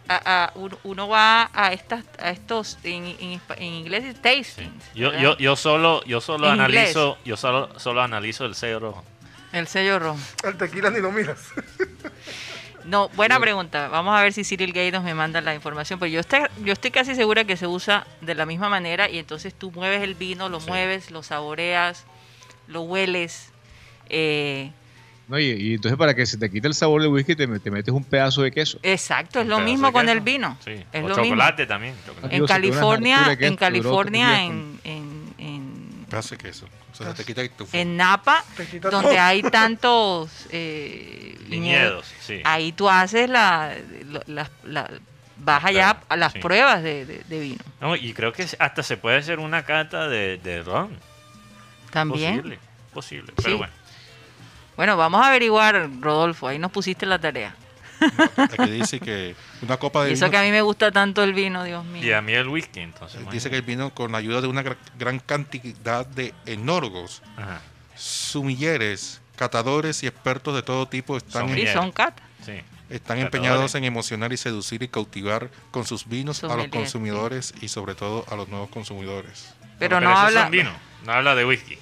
a, a- uno- va a estas a estos en, en, en inglés es Sí. tastings. Yo, yo, yo solo, yo solo En analizo, yo solo, solo analizo el sello rojo. el sello rojo. El tequila ni lo miras. *laughs* No, buena pregunta. Vamos a ver si Cyril Gaydos me manda la información. Pero yo estoy, yo estoy casi segura que se usa de la misma manera y entonces tú mueves el vino, lo Sí. mueves, lo saboreas, lo hueles. eh, No, y, y entonces para que se te quite el sabor del whisky te, te metes un pedazo de queso. exacto, es Un lo mismo con queso. el vino. Sí. Es o lo mismo. chocolate también. chocolate. En California, en California, en, en, en, Hace queso. O sea, te quita tu en Napa, donde todo. hay *laughs* tantos eh, Viñedos, sí. ahí tú haces la, la- la- la- vas allá a las sí. pruebas de, de- de vino. No, y creo que hasta se puede hacer una cata de, de ron. También. Posible, posible. Sí. Pero bueno. Bueno, vamos a averiguar, Rodolfo, ahí nos pusiste la tarea. Aquí dice que una copa de Y eso vino. que a mí me gusta tanto el vino, Dios mío. Y a mí el whisky, entonces. Dice que el vino con la ayuda de una gra- gran cantidad de enólogos, Ajá, sumilleres, catadores y expertos de todo tipo están, Sommelier. Sí, son cata. sí. están catadores. empeñados en emocionar y seducir y cautivar con sus vinos a los consumidores y sobre todo a los nuevos consumidores. Pero Bueno, no habla. son vino, no habla de whisky.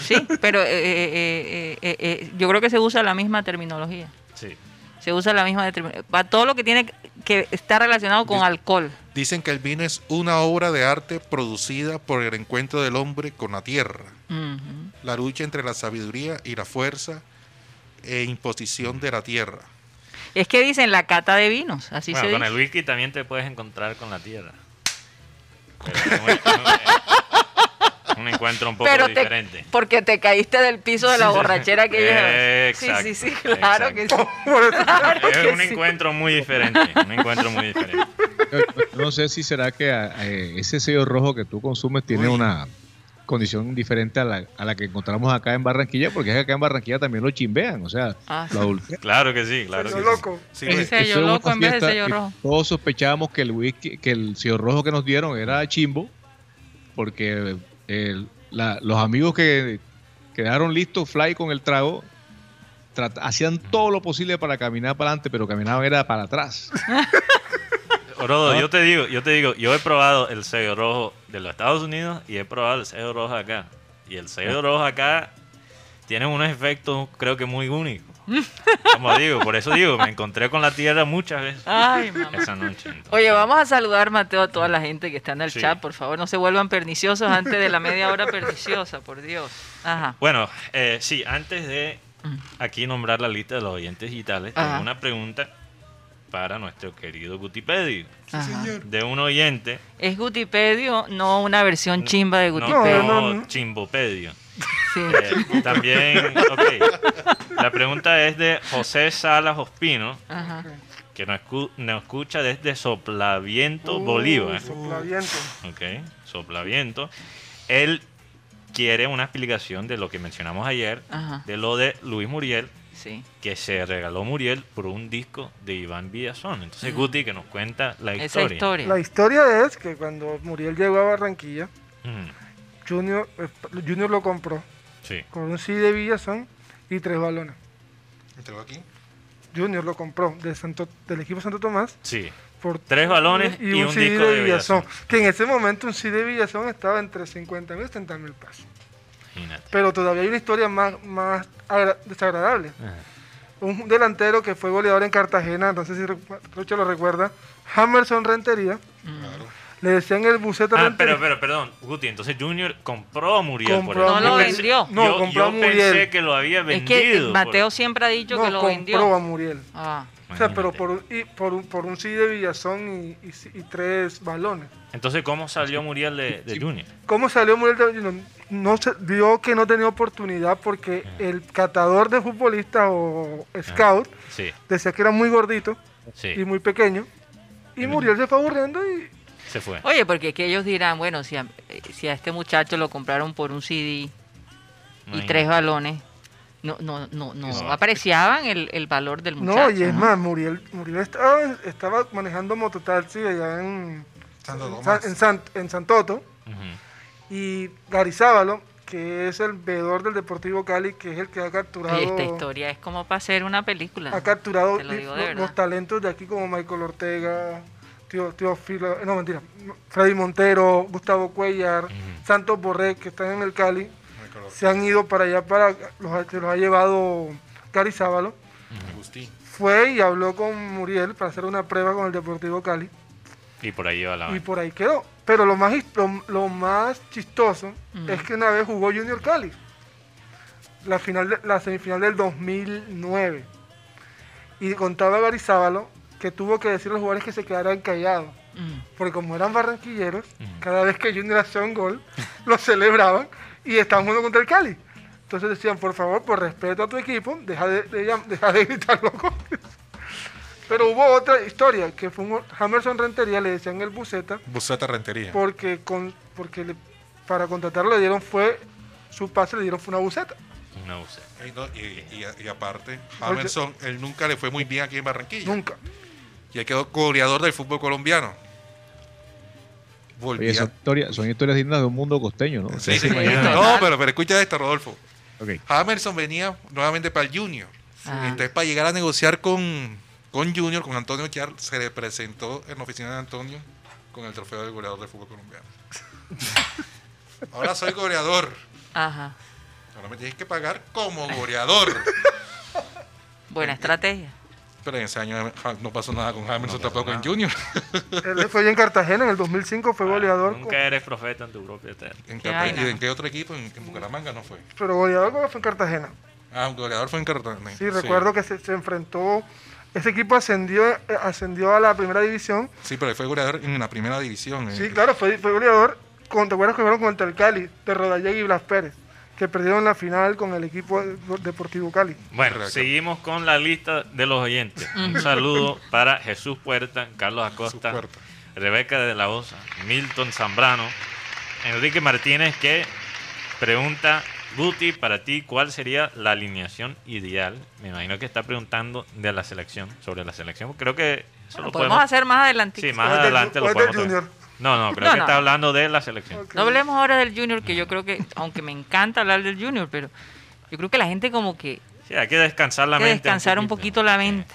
Sí, pero eh, eh, eh, eh, eh, yo creo que se usa la misma terminología. Sí. Se usa la misma terminología. Para todo lo que tiene que estar relacionado con alcohol. Dicen que el vino es una obra de arte producida por el encuentro del hombre con la tierra, la lucha entre la sabiduría y la fuerza e imposición de la tierra. Es que dicen la cata de vinos, así bueno, se con dice. el whisky también te puedes encontrar con la tierra. *laughs* Pero un, encuentro un poco Pero te- diferente. porque te caíste del piso de la borrachera que llevas. Exacto, Sí, sí, sí, claro que sí. Claro Es que un sí. encuentro muy diferente. Un encuentro muy diferente. No sé si será que eh, ese sello rojo que tú consumes tiene Uy. una condición diferente a la, a la que encontramos acá en Barranquilla, porque es que acá en Barranquilla también lo chimbean, o sea, Ah, sí. lo. Claro que sí, claro que Sello sí. loco. Sí, El pues, sello Eso es una loco en vez de sello rojo. Todos sospechábamos que el whisky, que el sello rojo que nos dieron era chimbo, porque el- la- los amigos que quedaron listos, fly con el trago, hacían todo lo posible para caminar para adelante, pero caminaban era para atrás. *laughs* Orodo, Ah. yo te digo, yo te digo, yo he probado el sello rojo de los Estados Unidos y he probado el sello rojo acá. Y el sello rojo acá tiene unos efectos, creo que muy únicos. *laughs* Como digo, por eso digo, me encontré con la tierra muchas veces Ay, mamá. esa noche. entonces. Oye, vamos a saludar, Mateo, a toda la gente que está en el Sí. chat. Por favor, no se vuelvan perniciosos antes de la media hora perniciosa, por Dios. Ajá. Bueno, eh, sí, antes de aquí nombrar la lista de los oyentes digitales, Ajá. tengo una pregunta para nuestro querido Gutipedio. Ajá. De un oyente. Es Gutipedio, no una versión chimba de No, Gutipedio. no, no, no. Chimbopedio. Sí. Eh, también, ok. La pregunta es de José Salas Ospino, Ajá. que nos, escu- nos escucha desde Soplaviento, Uh, Bolívar. soplaviento. Ok, Soplaviento. Él quiere una explicación de lo que mencionamos ayer, Ajá. de lo de Luis Muriel, Sí. que se regaló Muriel por un disco de Iván Villazón. Entonces, Guti, que nos cuenta la Esa historia. La historia es que cuando Muriel llegó a Barranquilla, Junior, eh, Junior lo compró Sí. con un CD de Villazón y tres balones. Entrego aquí. Junior lo compró de Santo, del equipo Santo Tomás Sí. por Tres balones y un disco de Villazón. Que en ese momento un CD de Villazón estaba entre 50 mil y 70 mil pesos. Imagínate. Pero todavía hay una historia más, más agra- desagradable. Ajá. Un delantero que fue goleador en Cartagena, no sé si Rocha lo recuerda, Hammerson Rentería. Claro. Le decían el buceta Ah, pero, pero, perdón, Guti, entonces Junior compró a Muriel por Compró eso. a Yo Muriel. pensé- vendió. No, yo, compró a yo Muriel. pensé que lo había Es vendido. que por- Mateo siempre ha dicho no, que lo compró vendió. a Muriel. Ah, O sea, pero por un, y por un, por un sí de Villazón y, y- y tres balones. Entonces, ¿cómo salió Muriel de, de Junior? ¿Cómo salió Muriel de Junior? No se, vio que no tenía oportunidad porque el catador de futbolistas o scout Sí, decía que era muy gordito sí, y muy pequeño. Y Muriel se fue aburriendo y se fue. Oye, porque es que ellos dirán, bueno, si a, si a este muchacho lo compraron por un CD y tres balones, no, no, no, no No. apreciaban el, el valor del muchacho. no, y es ¿no? más, Muriel, Muriel estaba, estaba manejando mototaxi allá en, Santo. San- en, San- en Santoto. Ujú. Y Garizábalo, que es el veedor del Deportivo Cali, que es el que ha capturado, Oye, esta historia es como para hacer una película. ha capturado lo los talentos de aquí como Michael Ortega, Tío, Tío Filo, no mentira, Freddy Montero, Gustavo Cuellar, Santos Borré, que están en el Cali, se han ido para allá, para los, ha- se los ha llevado Garizábalo. Agustín. Fue y habló con Muriel para hacer una prueba con el Deportivo Cali. Y por ahí va la. Y por ahí quedó. Pero lo más, lo, lo más chistoso es que una vez jugó Junior Cali. La, final de- la semifinal del 2009. Y contaba Garizábalo que tuvo que decir a los jugadores que se quedaran callados. Mm. Porque como eran barranquilleros, Ujú. cada vez que Junior hacía un gol, *laughs* lo celebraban y estaban jugando contra el Cali. Entonces decían, por favor, por respeto a tu equipo, deja de, de deja de *laughs* gritar los *laughs* goles. Pero hubo otra historia, que fue un Jamerson Rentería, le decían el buceta, Buceta Rentería. porque con porque le- para contratarlo le dieron fue su pase le dieron fue una buceta Una UC. Y, no- y- y- y aparte, Jamerson, él nunca le fue muy bien aquí en Barranquilla. nunca Y él quedó goleador del fútbol colombiano. Oye, son historias, son historias dignas de un mundo costeño, ¿no? Sí, sí. No, pero, pero escucha esto, Rodolfo. Ok. Jamerson venía nuevamente para el Junior. Ah. Entonces, para llegar a negociar con, con Junior, con Antonio Char, se le presentó en la oficina de Antonio con el trofeo del goleador del fútbol colombiano. *laughs* Ahora soy goleador. Ajá. Ahora me tienes que pagar como goleador. Buena estrategia. Pero en ese año no pasó nada con Jamerson tampoco en Junior. *laughs* él fue allá en Cartagena en el 2005 fue goleador Nunca con- eres profeta en tu propia tierra. ¿En. ¿Y en qué otro equipo? En, en Bucaramanga no fue. pero goleador fue en Cartagena Ah, un goleador fue en Cartagena. sí, recuerdo que se, se enfrentó ese equipo ascendió eh, ascendió a la primera división Sí, pero él fue goleador en la primera división. sí eh. claro fue, fue goleador con, ¿te acuerdas que jugaron contra el Cali de Rodallega y Blas Pérez que perdieron la final con el equipo de- Deportivo Cali Bueno, Correcto. seguimos con la lista de los oyentes. Un saludo para Jesús Puerta, Carlos Acosta, puerta. Rebeca de la Osa, Milton Zambrano, Enrique Martínez que pregunta, Guti, para ti, ¿cuál sería la alineación ideal? Me imagino que está preguntando de la selección, sobre la selección. Creo que eso Bueno, lo podemos hacer más adelante. Sí, más adelante lo podemos. Junior. No, no, creo No, que no. está hablando de la selección. No hablemos ahora del Junior, que yo creo que, aunque me encanta hablar del Junior, pero yo creo que la gente como que Sí, hay que descansar la hay que mente. descansar un poquito la mente.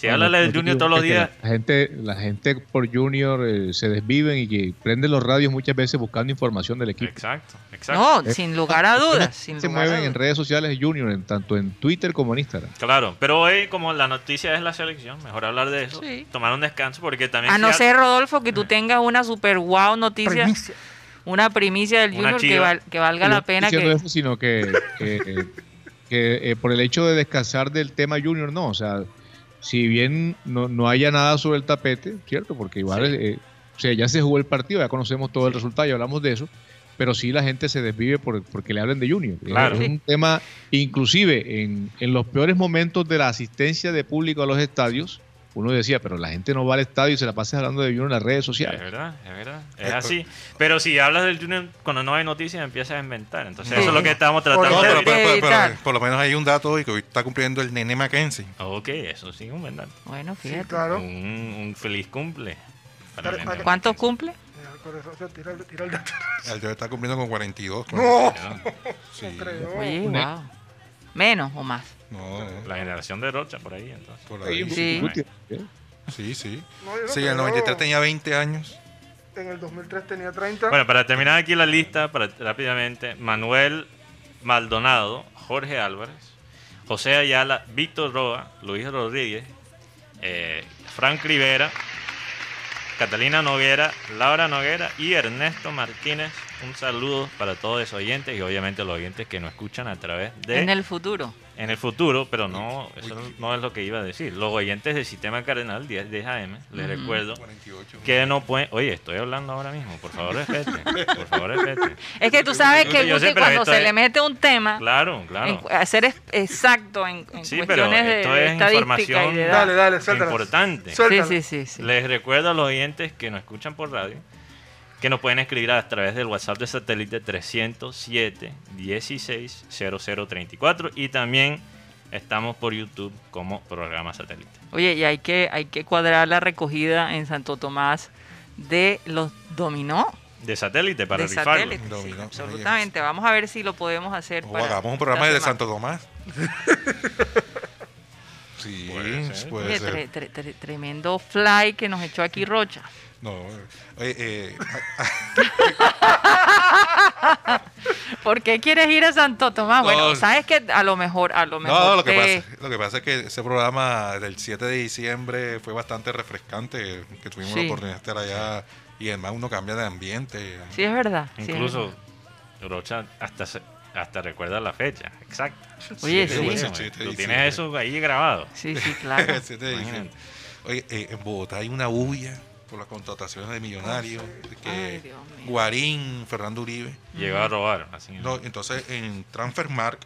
Si habla del Junior todos los días, La gente, la gente por Junior eh, se desviven y que prenden los radios muchas veces buscando información del equipo. exacto, exacto. No, sin lugar a dudas. Sin se lugar a mueven en dudas. redes sociales de Junior, en, tanto en Twitter como en Instagram. Claro, pero hoy como la noticia es la selección, mejor hablar de eso. Sí. Tomar un descanso porque también... A si no ser, Rodolfo, que tú tengas una super wow noticia, Primicia. una primicia del Una Junior que, chiva. val- que valga No la pena diciendo que... eso, sino que, que, que, eh, por el hecho de descansar del tema Junior, no. O sea, si bien no, no haya nada sobre el tapete, ¿cierto? Porque igual, Sí. eh, o sea, ya se jugó el partido, ya conocemos todo el resultado y hablamos de eso. Pero sí la gente se desvive por, porque le hablen de Junior. Claro. Es, un tema, inclusive en, en los peores momentos de la asistencia de público a los estadios, uno decía, pero la gente no va al estadio y se la pasa hablando de Junior en las redes Es sociales. verdad, es verdad. Es Eh, así. Pero si hablas del Junior cuando no hay noticias, empiezas a inventar. Entonces, Sí. eso es lo que estamos tratando No, pero, de pero- pero- por lo menos hay un dato hoy que hoy está cumpliendo el nene Mackenzie. Ok, eso sí, un buen dato. Bueno, Sí, fíjate. claro. Un, un feliz cumple. ¿Cuántos cumple? El tira, dato. *laughs* El está cumpliendo con 42. con- No, Sí. *laughs* Oye, wow. Menos o más. No, La generación de Rocha por ahí, entonces. por ahí. Sí. ¿eh? Sí, sí. No, no Sí, en el creo. 93 tenía 20 años. En el 2003 tenía 30. Bueno, para terminar aquí la lista, para, rápidamente, Manuel Maldonado, Jorge Álvarez, José Ayala, Víctor Roa, Luis Rodríguez, eh, Frank Rivera, Catalina Noguera, Laura Noguera y Ernesto Martínez. Un saludo para todos esos oyentes y obviamente los oyentes que nos escuchan a través de En el futuro. en el futuro, pero no, eso no es lo que iba a decir. Los oyentes del sistema cardenal 10 de AM, les recuerdo 48. que no pueden. Oye, estoy hablando ahora mismo, por favor, respete. Por favor, respete. *laughs* Es que tú sabes que Yo Guti, pero cuando se es- le mete un tema, Claro, claro. en- hacer es- exacto en, en Sí, pero cuestiones de, esto de es estadística y información de. Dale, dale, importante. Sí, sí, sí, sí. Les recuerdo a los oyentes que nos escuchan por radio que nos pueden escribir a través del WhatsApp de satélite 307 16 0034 y también estamos por YouTube como programa satélite. Oye, y hay que, hay que cuadrar la recogida en Santo Tomás de los dominó. De satélite para de rifarlo. satélite, sí, absolutamente. Vamos a ver si lo podemos hacer. O para hagamos un programa de. Santo Tomás. *laughs* sí, Puede ser. puede Oye, ser. tre- tre- tre- tremendo fly que nos echó aquí Rocha. No, eh, *laughs* *laughs* ¿Por qué quieres ir a Santo Tomás? Bueno, No. sabes que a lo mejor, a lo mejor. no, lo que, te- pasa, lo que pasa es que ese programa del 7 de diciembre fue bastante refrescante, que tuvimos Sí. la oportunidad de estar allá y además uno cambia de ambiente. Sí, es verdad. sí, es Incluso verdad. Rocha hasta se- hasta recuerda la fecha exacta. *laughs* Oye, Sí, sí. pues, Tú el 7 de tienes diciembre. eso ahí grabado. Sí, sí, claro. El 7 de diciembre. Oye, eh, en Bogotá hay una bulla por las contrataciones de millonarios, que Ay. Guarín, Fernando Uribe. Llegó a robar. Así. No, entonces en Transfermark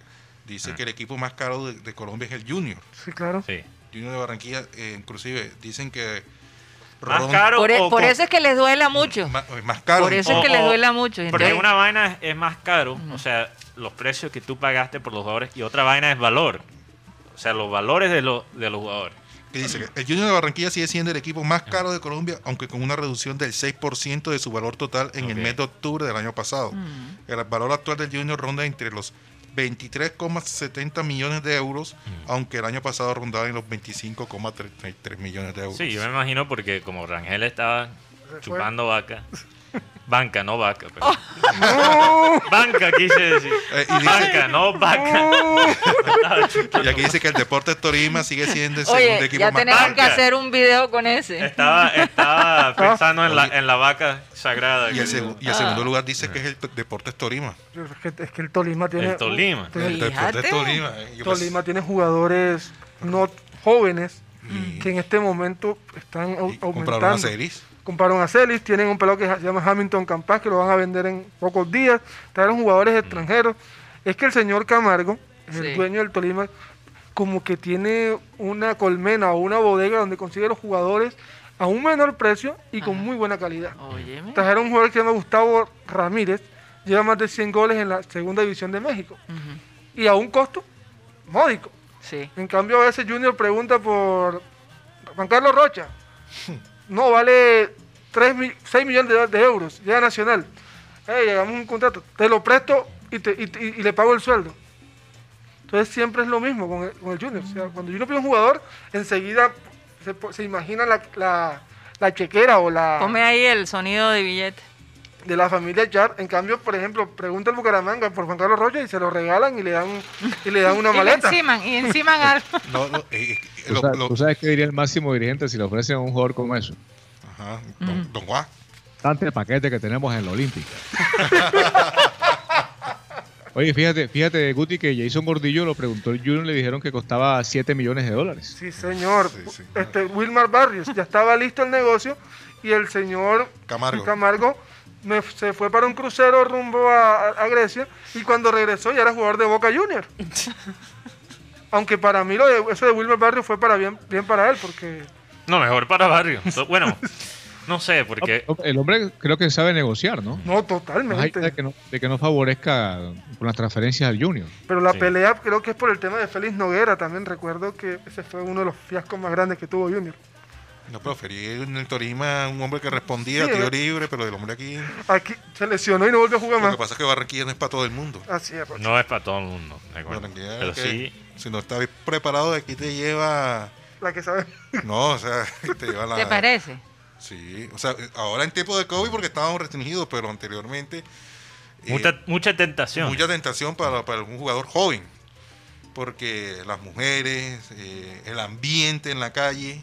dice Ah. que el equipo más caro de, de Colombia es el Junior. Sí, claro. Sí. Junior de Barranquilla, eh, inclusive dicen que Más caro Por, e- o por con- eso es que les duela mucho. eh, más caro. Por eso es O- que les duela mucho. Porque Entonces, una vaina es más caro, o sea, los precios que tú pagaste por los jugadores, y otra vaina es valor. O sea, los valores de, los de los jugadores. que dice que el Junior de Barranquilla sigue siendo el equipo más caro de Colombia, aunque con una reducción del 6% de su valor total en el Ok. mes de octubre del año pasado. Mm. El valor actual del Junior ronda entre los 23,70 millones de euros, aunque el año pasado rondaba en los 25,33 millones de euros. Sí, yo me imagino porque como Rangel estaba chupando vaca. *laughs* Banca, no vaca. pero- *laughs* Banca, quise decir. Eh, y dice- Banca, no vaca. Y aquí dice que el Deportes Tolima sigue siendo el segundo Oye, equipo ya más tenemos caro. que Banca. hacer un video con ese. Estaba, estaba *laughs* pensando en la, en la vaca sagrada. Y y el segundo lugar dice que es el Deportes Tolima. Es que, es que el Tolima tiene. El Tolima. tiene- El Deportes Fíjate. Tolima. yo pues- Tolima tiene jugadores no jóvenes Y- que en este momento están aumentando. Celis. Compraron a Celis, tienen un pelado que se llama Hamilton Campas que lo van a vender en pocos días. Trajeron jugadores extranjeros. Es que el señor Camargo, el dueño del Tolima, como que tiene una colmena o una bodega donde consigue los jugadores a un menor precio y con muy buena calidad. Óyeme. Trajeron un jugador que se llama Gustavo Ramírez, lleva más de 100 goles en la segunda división de México y a un costo módico. Sí. En cambio, a veces Junior pregunta por Juan Carlos Rocha. *laughs* No, vale 3, 6 millones de, euros, llega Nacional. Hey, llegamos a un contrato, te lo presto y, te- y- y- le pago el sueldo. Entonces siempre es lo mismo con el, con el Junior. O sea, cuando Junior pide un jugador, enseguida se, se imagina la, la- la chequera o la Ponme ahí el sonido de billete. De la familia Char. En cambio, por ejemplo, pregunta el Bucaramanga por Juan Carlos Rocha y se lo regalan y le dan, y le dan *laughs* una Y le maleta. enciman, y enciman *laughs* algo. No, no, eh, eh, ¿Tú lo- sabes, lo- tú sabes qué diría el máximo dirigente si le ofrecen a un jugador como eso? Ajá, don, don Juan. Tanto el paquete que tenemos en la Olímpica. *laughs* Oye, fíjate, fíjate, Guti, que Jason Gordillo lo preguntó el Junior y le dijeron que costaba 7 millones de dólares. Sí, señor. Sí, sí. Este, Wilmar Barrios, ya estaba listo el negocio y el señor Camargo. Camargo me- se fue para un crucero rumbo a, a- Grecia y cuando regresó ya era jugador de Boca Junior. *laughs* Aunque para mí lo de, eso de Wilmar Barrios fue para bien, bien para él, porque No, mejor para Barrio. *laughs* Bueno, no sé, porque El hombre creo que sabe negociar, ¿no? no totalmente. de que no, de que no favorezca con las transferencias al Junior. Pero la Sí. pelea creo que es por el tema de Félix Noguera. También recuerdo que ese fue uno de los fiascos más grandes que tuvo Junior. No, pero preferí en el Tolima un hombre que respondía, Sí, tiro eh. libre, pero el hombre aquí. Aquí se lesionó y no volvió a jugar Lo que más. pasa es que Barranquilla no es para todo el mundo. Así es, Rocha. no es para todo el mundo. ¿de acuerdo? Barranquilla, Pero que sí, si no estás preparado, aquí te lleva. La que sabe. No, o sea, *laughs* te lleva la. ¿Te parece? Sí, o sea, ahora en tiempo de COVID porque estábamos restringidos, pero anteriormente. eh, mucha, mucha tentación. mucha tentación para, para un jugador joven, porque las mujeres, eh, el ambiente en la calle,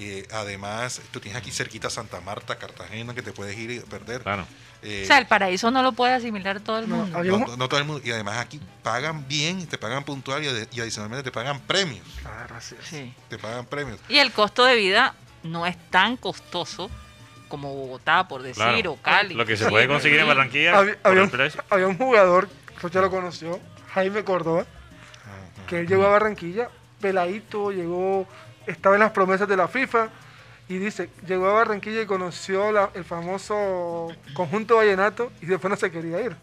Eh, además, tú tienes aquí cerquita Santa Marta, Cartagena, que te puedes ir y perder. Claro. Eh, O sea, el paraíso no lo puede asimilar todo el No, mundo. no, un- no- no todo el mundo. Y además aquí pagan bien, te pagan puntual y, ade- y adicionalmente te pagan premios. Claro, así es. Sí. Te pagan premios. Y el costo de vida no es tan costoso como Bogotá, por decir, Claro. o Cali. Lo que se puede conseguir en Barranquilla Había, por había el un, había un jugador, Rocha lo conoció, Jaime Córdoba, que él llegó a Barranquilla, peladito, llegó, estaba en las promesas de la FIFA, y dice, llegó a Barranquilla y conoció la- el famoso conjunto vallenato y después no se quería ir.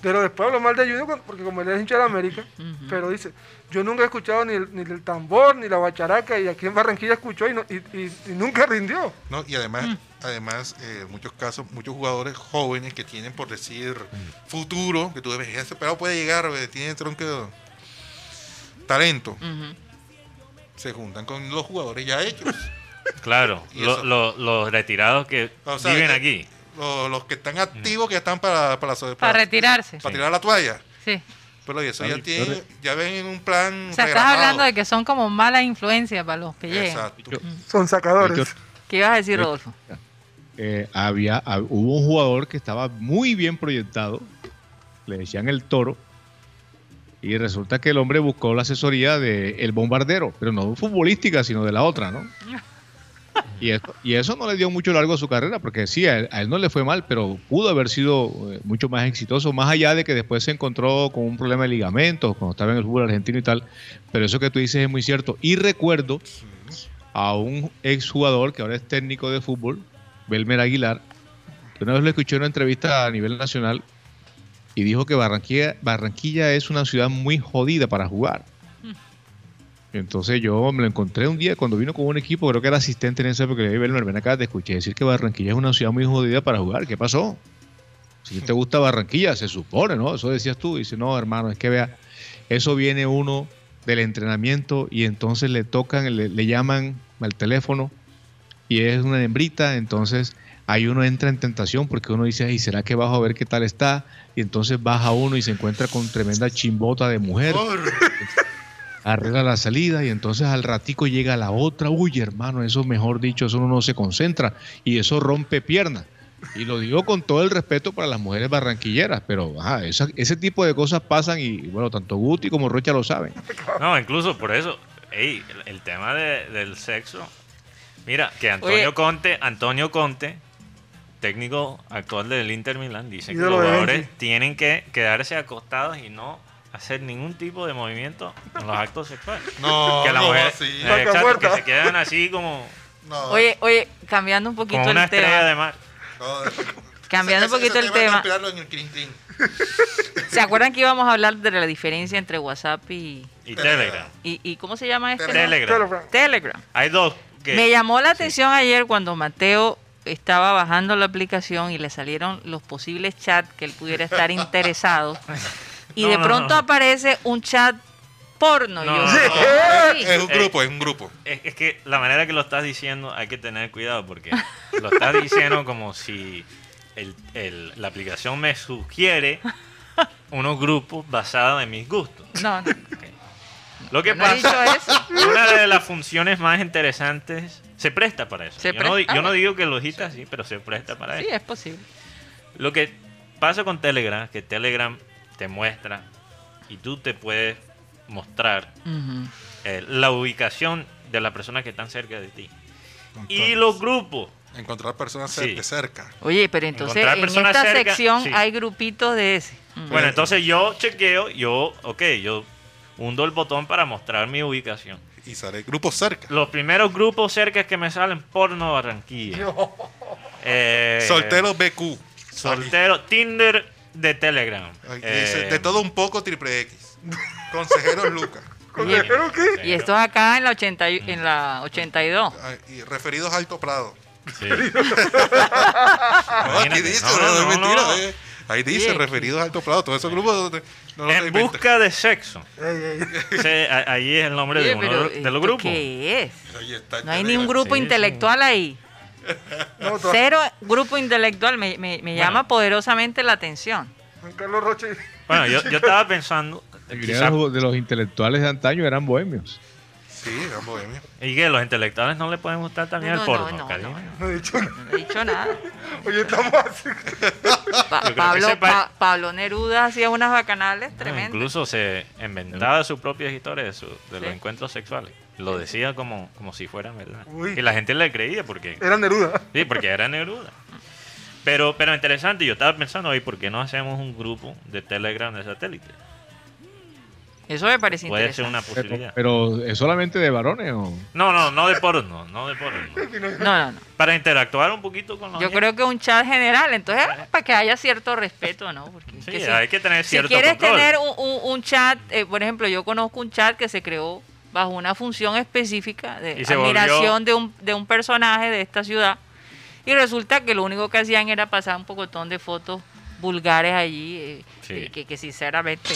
Pero después habló mal de Junior porque como él es hincha de la América, pero dice, yo nunca he escuchado ni el, ni el tambor, ni la bacharaca, y aquí en Barranquilla escuchó y, no- y- y- y nunca rindió. ¿no? Y además, Mm. además eh, en muchos casos, muchos jugadores jóvenes que tienen, por decir, futuro, que tú ves, ese pelado puede llegar, eh, tiene tronco de talento. Se juntan con los jugadores ya hechos. *laughs* Claro, *laughs* lo- los retirados que O sea, viven eh, aquí. Los, los que están activos, que están para, para, para, Para retirarse. para tirar la toalla. Sí. Pero y eso ya, tiene, ya ven en un plan. O sea, estás hablando de que son como mala influencia para los que llegan. Exacto. Yo- Son sacadores. yo- ¿Qué ibas a decir, Rodolfo? eh, había, hab- hubo un jugador que estaba muy bien proyectado, le decían el toro, y resulta que el hombre buscó la asesoría de el bombardero, pero no futbolística, sino de la otra, ¿no? *laughs* Y eso, y eso no le dio mucho largo a su carrera, porque sí, a él, a él no le fue mal, pero pudo haber sido eh, mucho más exitoso, más allá de que después se encontró con un problema de ligamentos cuando estaba en el fútbol argentino y tal. Pero eso que tú dices es muy cierto. Y recuerdo a un exjugador que ahora es técnico de fútbol, Belmer Aguilar, que una vez lo escuché en una entrevista a nivel nacional y dijo que Barranquilla, Barranquilla es una ciudad muy jodida para jugar. Entonces yo me lo encontré un día cuando vino con un equipo, creo que era asistente en ese época, le dije, Belmer, ven acá, te escuché decir que Barranquilla es una ciudad muy jodida para jugar. ¿Qué pasó? Si te gusta Barranquilla, se supone, ¿no? Eso decías tú. Dice, no, hermano, es que vea, eso viene uno del entrenamiento y entonces le tocan, le llaman al teléfono y es una hembrita, entonces ahí uno entra en tentación porque uno dice, ay, ¿será que bajo a ver qué tal está? Y entonces baja uno y se encuentra con tremenda chimbota de mujer, arregla la salida y entonces al ratico llega la otra, uy hermano, eso mejor dicho, eso uno no se concentra y eso rompe piernas. Y lo digo con todo el respeto para las mujeres barranquilleras, pero ajá, esa- ese tipo de cosas pasan y bueno, tanto Guti como Rocha lo saben. No, incluso por eso, ey, el, el tema de- del sexo. Mira, que Antonio Oye. Conte, Antonio Conte, técnico actual del Inter Milan, dice que los jugadores Benji. tienen que quedarse acostados y no hacer ningún tipo de movimiento en los actos sexuales. *laughs* No, que la no, mujer, así. eh, exacto, que se quedan así como, No, Oye, oye, cambiando un poquito como una el estrella tema. de mar. no, Cambiando ese- un poquito ese el tema. en el. *laughs* ¿Se acuerdan que íbamos a hablar de la diferencia entre WhatsApp y, Y Telegram. Y, y cómo se llama este? Telegram. Telegram. Telegram. Hay dos que... Me llamó la atención ayer cuando Mateo estaba bajando la aplicación y le salieron los posibles chats que él pudiera estar *laughs* interesado. Y No, de pronto no. aparece un chat porno. No, Yo, no, no. "Ay". Es un Eh, grupo, es un grupo. Es, es que la manera que lo estás diciendo hay que tener cuidado porque lo estás diciendo como si el- el- la aplicación me sugiere unos grupos basados en mis gustos. No, no, Lo que pasa, una de las funciones más interesantes se presta para eso. Se yo, no, yo ah, digo que lo dijiste así, pero se presta para Sí, eso. es posible. Lo que pasa con Telegram, que Telegram te muestra y tú te puedes mostrar eh, la ubicación de las personas que están cerca de ti. Y los grupos. Encontrar personas Sí. cerca, cerca. Oye, pero entonces en esta cerca, sección sí. hay grupitos de ese. Bueno, entonces yo chequeo, yo, ok, yo hundo el botón para mostrar mi ubicación. Y sale grupos cerca. Los primeros grupos cerca que me salen, porno Barranquilla. Eh, Solteros BQ. Soltero, Tinder de Telegram. Eh, dice, de todo un poco, triple X. *laughs* Consejeros Lucas. Oye, ¿Pero qué? y esto es acá en la, 80 y- en la 82. Ah, Y referidos a Alto Prado. sí. *laughs* No, aquí dice, No, no, no, es no, mentira. no. eh. Ahí dice, referidos a Alto Prado. Todos esos grupos donde- no En busca de sexo. A- ahí es el nombre Oye, de uno pero de, los ¿esto grupos. ¿Qué es? No hay ni un grupo Sí, sí. intelectual ahí. *laughs* No, Cero grupo intelectual. Me, me- me llama poderosamente la atención. Juan Carlos Roche. Bueno, yo, yo estaba pensando, quizás de los intelectuales de antaño eran bohemios. Sí, Sí, eran bohemios. Y que los intelectuales no le pueden gustar también No, el porno, no, no, No he dicho nada. No he dicho nada. Oye, estamos así. Pa- Pablo, sepa- Pa- Pablo Neruda hacía unas bacanales No, tremendas. incluso se inventaba sus propias historias de, su- de los encuentros sexuales. Lo decía como, como si fueran verdad. Uy. Y la gente le creía porque, Era Neruda. sí, porque era Neruda. Pero, pero interesante, yo estaba pensando hoy, ¿por qué no hacemos un grupo de Telegram de satélite? Eso me parece Puede ser interesante. una Pero, posibilidad. pero ¿es solamente de varones o...? No, no, no de porno, no de porno. *laughs* No, no, no. Para interactuar un poquito con los Yo creo que un chat general, entonces para que haya cierto respeto, ¿no? Porque Sí, que si- hay que tener si cierto quieres control. tener un, un- un chat, eh, por ejemplo, yo conozco un chat que se creó bajo una función específica de admiración de, un, de un personaje de esta ciudad y resulta que lo único que hacían era pasar un pocotón de fotos vulgares allí, eh, Sí. que, que sinceramente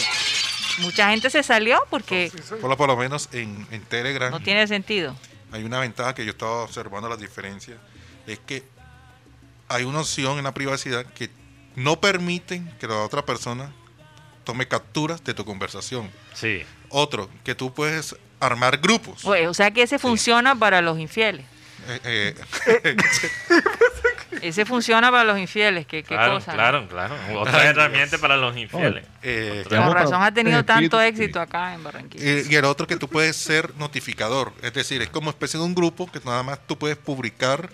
mucha gente se salió porque Por lo, por lo menos en, en Telegram no tiene sentido. hay una ventaja que yo estaba observando las diferencias. Es que hay una opción en la privacidad que no permiten que la otra persona tome capturas de tu conversación. Sí, Otro, que tú puedes armar grupos. Pues, o sea que ese funciona para los infieles. Eh, eh, *laughs* *laughs* Ese funciona para los infieles. ¿Qué, qué claro, cosa? ¿no? claro, claro. Otra herramienta para los infieles. eh, Con Digamos, razón ha tenido tanto espíritu, éxito acá en Barranquilla. y, y el otro que tú puedes ser notificador. Es decir, es como especie de un grupo que nada más tú puedes publicar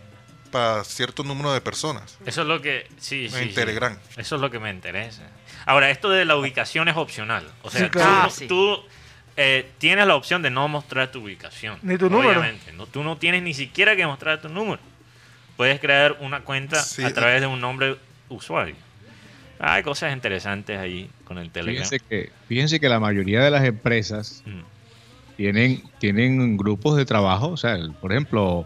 para cierto número de personas Eso es lo que. Sí, sí. en sí. Telegram. Eso es lo que me interesa. Ahora, esto de la ubicación es opcional. O sea, Sí, claro. tú, Ah, sí. tú, eh, tienes la opción de no mostrar tu ubicación. Ni tu número. Obviamente. No, tú no tienes ni siquiera que mostrar tu número. Puedes crear una cuenta Sí. a través de un nombre usuario. Hay cosas interesantes ahí con el Telegram. Fíjense que, fíjense que la mayoría de las empresas Mm. tienen, tienen grupos de trabajo. O sea, el- por ejemplo,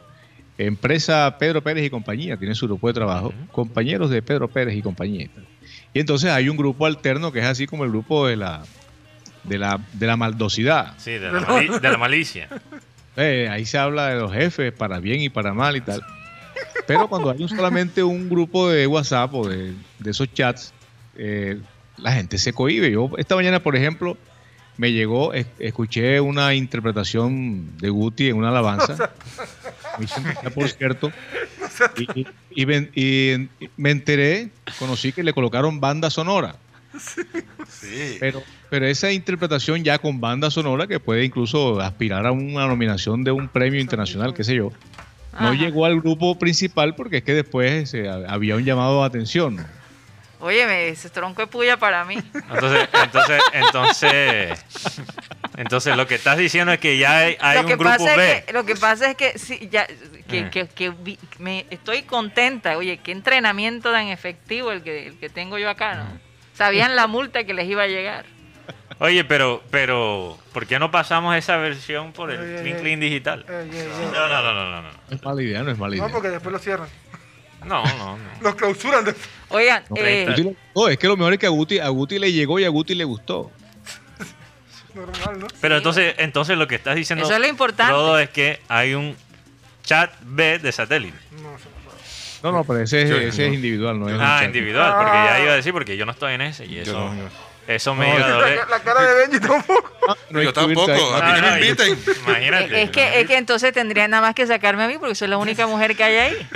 empresa Pedro Pérez y compañía tiene su grupo de trabajo, compañeros de Pedro Pérez y compañía. Y entonces hay un grupo alterno que es así como el grupo de la de la, de la maldosidad. Sí, de la, mali- de la malicia. Eh, ahí se habla de los jefes para bien y para mal y tal. Pero cuando hay un- solamente un grupo de WhatsApp o de, de esos chats, eh, la gente se cohíbe. Yo esta mañana, por ejemplo, me llegó, es- escuché una interpretación de Guti en una alabanza, *laughs* muy sentida, por cierto, y, y- y ven- y me enteré, conocí que le colocaron banda sonora. Sí. Pero, pero esa interpretación ya con banda sonora que puede incluso aspirar a una nominación de un premio internacional, qué sé yo, no Ajá. llegó al grupo principal porque es que después eh, había un llamado de atención. Óyeme, ese tronco de puya para mí. Entonces, entonces, entonces, entonces lo que estás diciendo es que ya hay, hay lo, un que grupo pasa B. Es que, lo que pasa es que, sí, ya, que, Eh. que- que vi- me, estoy contenta. Oye, qué entrenamiento tan efectivo el que, el que tengo yo acá, ¿no? Sabían la multa que les iba a llegar. Oye, pero, pero, ¿por qué no pasamos esa versión por el Clean digital? Ey, ey, ey. No, no, no, no, no, es mala idea, no es mala idea. No, porque después lo cierran. No, no, no. Los clausuran. de- Oigan, No, eh, Guti le- no, es que lo mejor es que a Guti, a Guti le llegó y a Guti le gustó. *laughs* Normal, ¿no? Pero Sí. entonces, entonces lo que estás diciendo Eso es lo importante. todo es que hay un chat B de satélite. No, no puede. No, no, pero ese, es- Yo- ese es individual, no es Ah, individual, porque Ah. ya iba a decir, porque yo no estoy en ese y Yo eso, no, yo- eso me No, iba a yo- doler. La, la cara de Benji tampoco. Ah, no Yo tampoco, a mí no me inviten. Imagínate. es, que, es que entonces tendrían nada más que sacarme a mí porque soy la única mujer que hay ahí.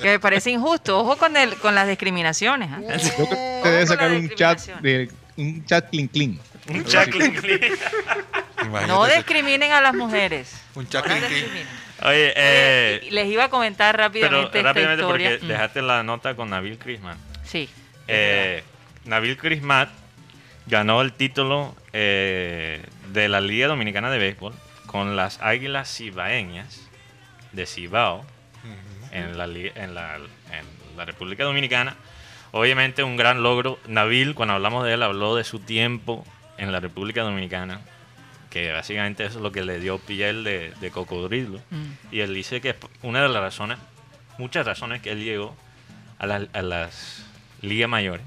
Que me parece injusto. Ojo con, el, con las discriminaciones. ¿ah? Yo creo que usted debe sacar un chat de un chat clean clean. Un chat Clean Clean. No discriminen a las mujeres. Un chat clean clean. discriminen. Oye, eh, les iba a comentar pero rápidamente esta rápidamente historia. porque Mm, dejaste la nota con Nabil Crisman. Sí. Eh, Nabil Crismat ganó el título eh, de la Liga Dominicana de Béisbol con las Águilas Cibaeñas de Cibao en, la, li- en, la, en la República Dominicana. Obviamente un gran logro. Nabil, cuando hablamos de él, habló de su tiempo en la República Dominicana, que básicamente eso es lo que le dio piel de, de cocodrilo. Mm. Y él dice que una de las razones, muchas razones que él llegó a, las- a las ligas mayores.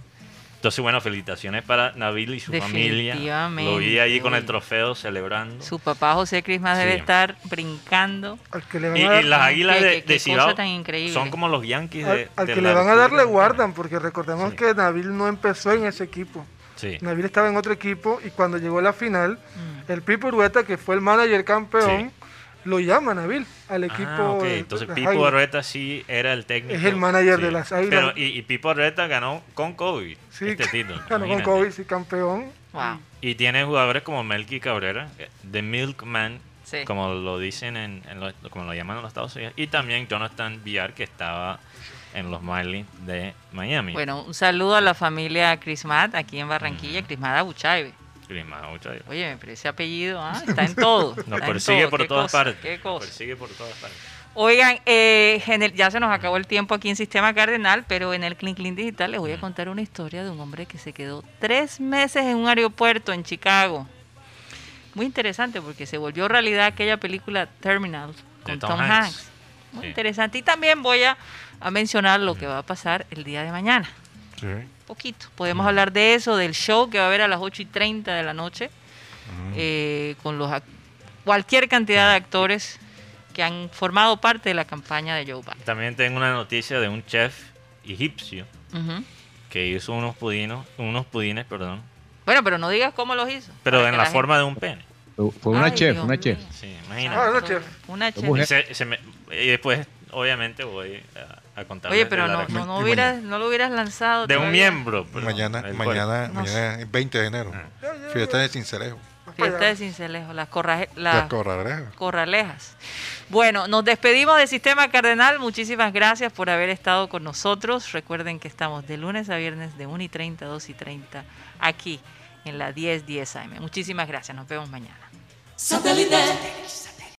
Entonces, bueno, felicitaciones para Nabil y su familia. Lo vi allí con el trofeo celebrando. Su papá José Crismas debe Sí. estar brincando. Al que le van Y, a dar, y las águilas de, qué- de qué cosa Cibao tan increíble. son como los Yankees al- de, al de que le van a dar le guardan, porque recordemos Sí. que Nabil no empezó en ese equipo. Sí. Nabil estaba en otro equipo y cuando llegó la final, Mm. el Pipo Urueta, que fue el manager campeón, lo llama a Nabil al equipo. Ah, ok. de- Entonces de Pipo Águilas. Arrueta sí era el técnico. Es el manager Sí. de las Águilas. Pero, y, y Pipo Arrueta ganó con COVID Sí, este *laughs* título. ganó con imagínate. COVID, sí, campeón. Wow. Y tiene jugadores como Melky Cabrera, eh, The Milkman, Sí. como lo dicen en, en los- como lo llaman en los Estados Unidos, y también Jonathan Villar, que estaba en los Marlins de Miami. Bueno, un saludo a la familia Crismat aquí en Barranquilla, Crismat Abuchaibe. Oye, pero ese apellido ah, está en todo. *laughs* Nos persigue todo. por Qué todas cosa, partes. Qué Nos cosa. persigue por todas partes. Oigan, eh, ya se nos acabó el tiempo aquí en Sistema Cardenal, pero en el Clean Clean Digital les voy a contar una historia de un hombre que se quedó tres meses en un aeropuerto en Chicago. Muy interesante porque se volvió realidad aquella película Terminal con Tom, Tom Hanks. Hanks. Muy Sí. interesante. Y también voy a, a mencionar lo que va a pasar el día de mañana. Sí. Poquito. Podemos hablar de eso, del show que va a haber a las 8 y 30 de la noche, eh, con los ac- cualquier cantidad de actores que han formado parte de la campaña de Joe Biden. También tengo una noticia de un chef egipcio que hizo unos pudinos, unos pudines, perdón, Bueno, pero no digas cómo los hizo. pero en la, gente- forma de un pene. Fue una Ay, chef, Dios una mío. chef. Sí, Ah, imagínate. una chef. Una chef. Y, se- se me- y después, obviamente, voy a, a contar. Oye, pero no, no, no hubieras, no lo hubieras lanzado. De un todavía. miembro. perdón, mañana, mañana, No mañana es 20 de enero. Ah. Fiesta de Cincelejo. Fiesta de Cincelejo, las, corraje- las La corraleja. corralejas. Bueno, nos despedimos de Sistema Cardenal. Muchísimas gracias por haber estado con nosotros. Recuerden que estamos de lunes a viernes de 1 y 30, 2 y 30 aquí en la 1010 AM. Muchísimas gracias. Nos vemos mañana. Satellite.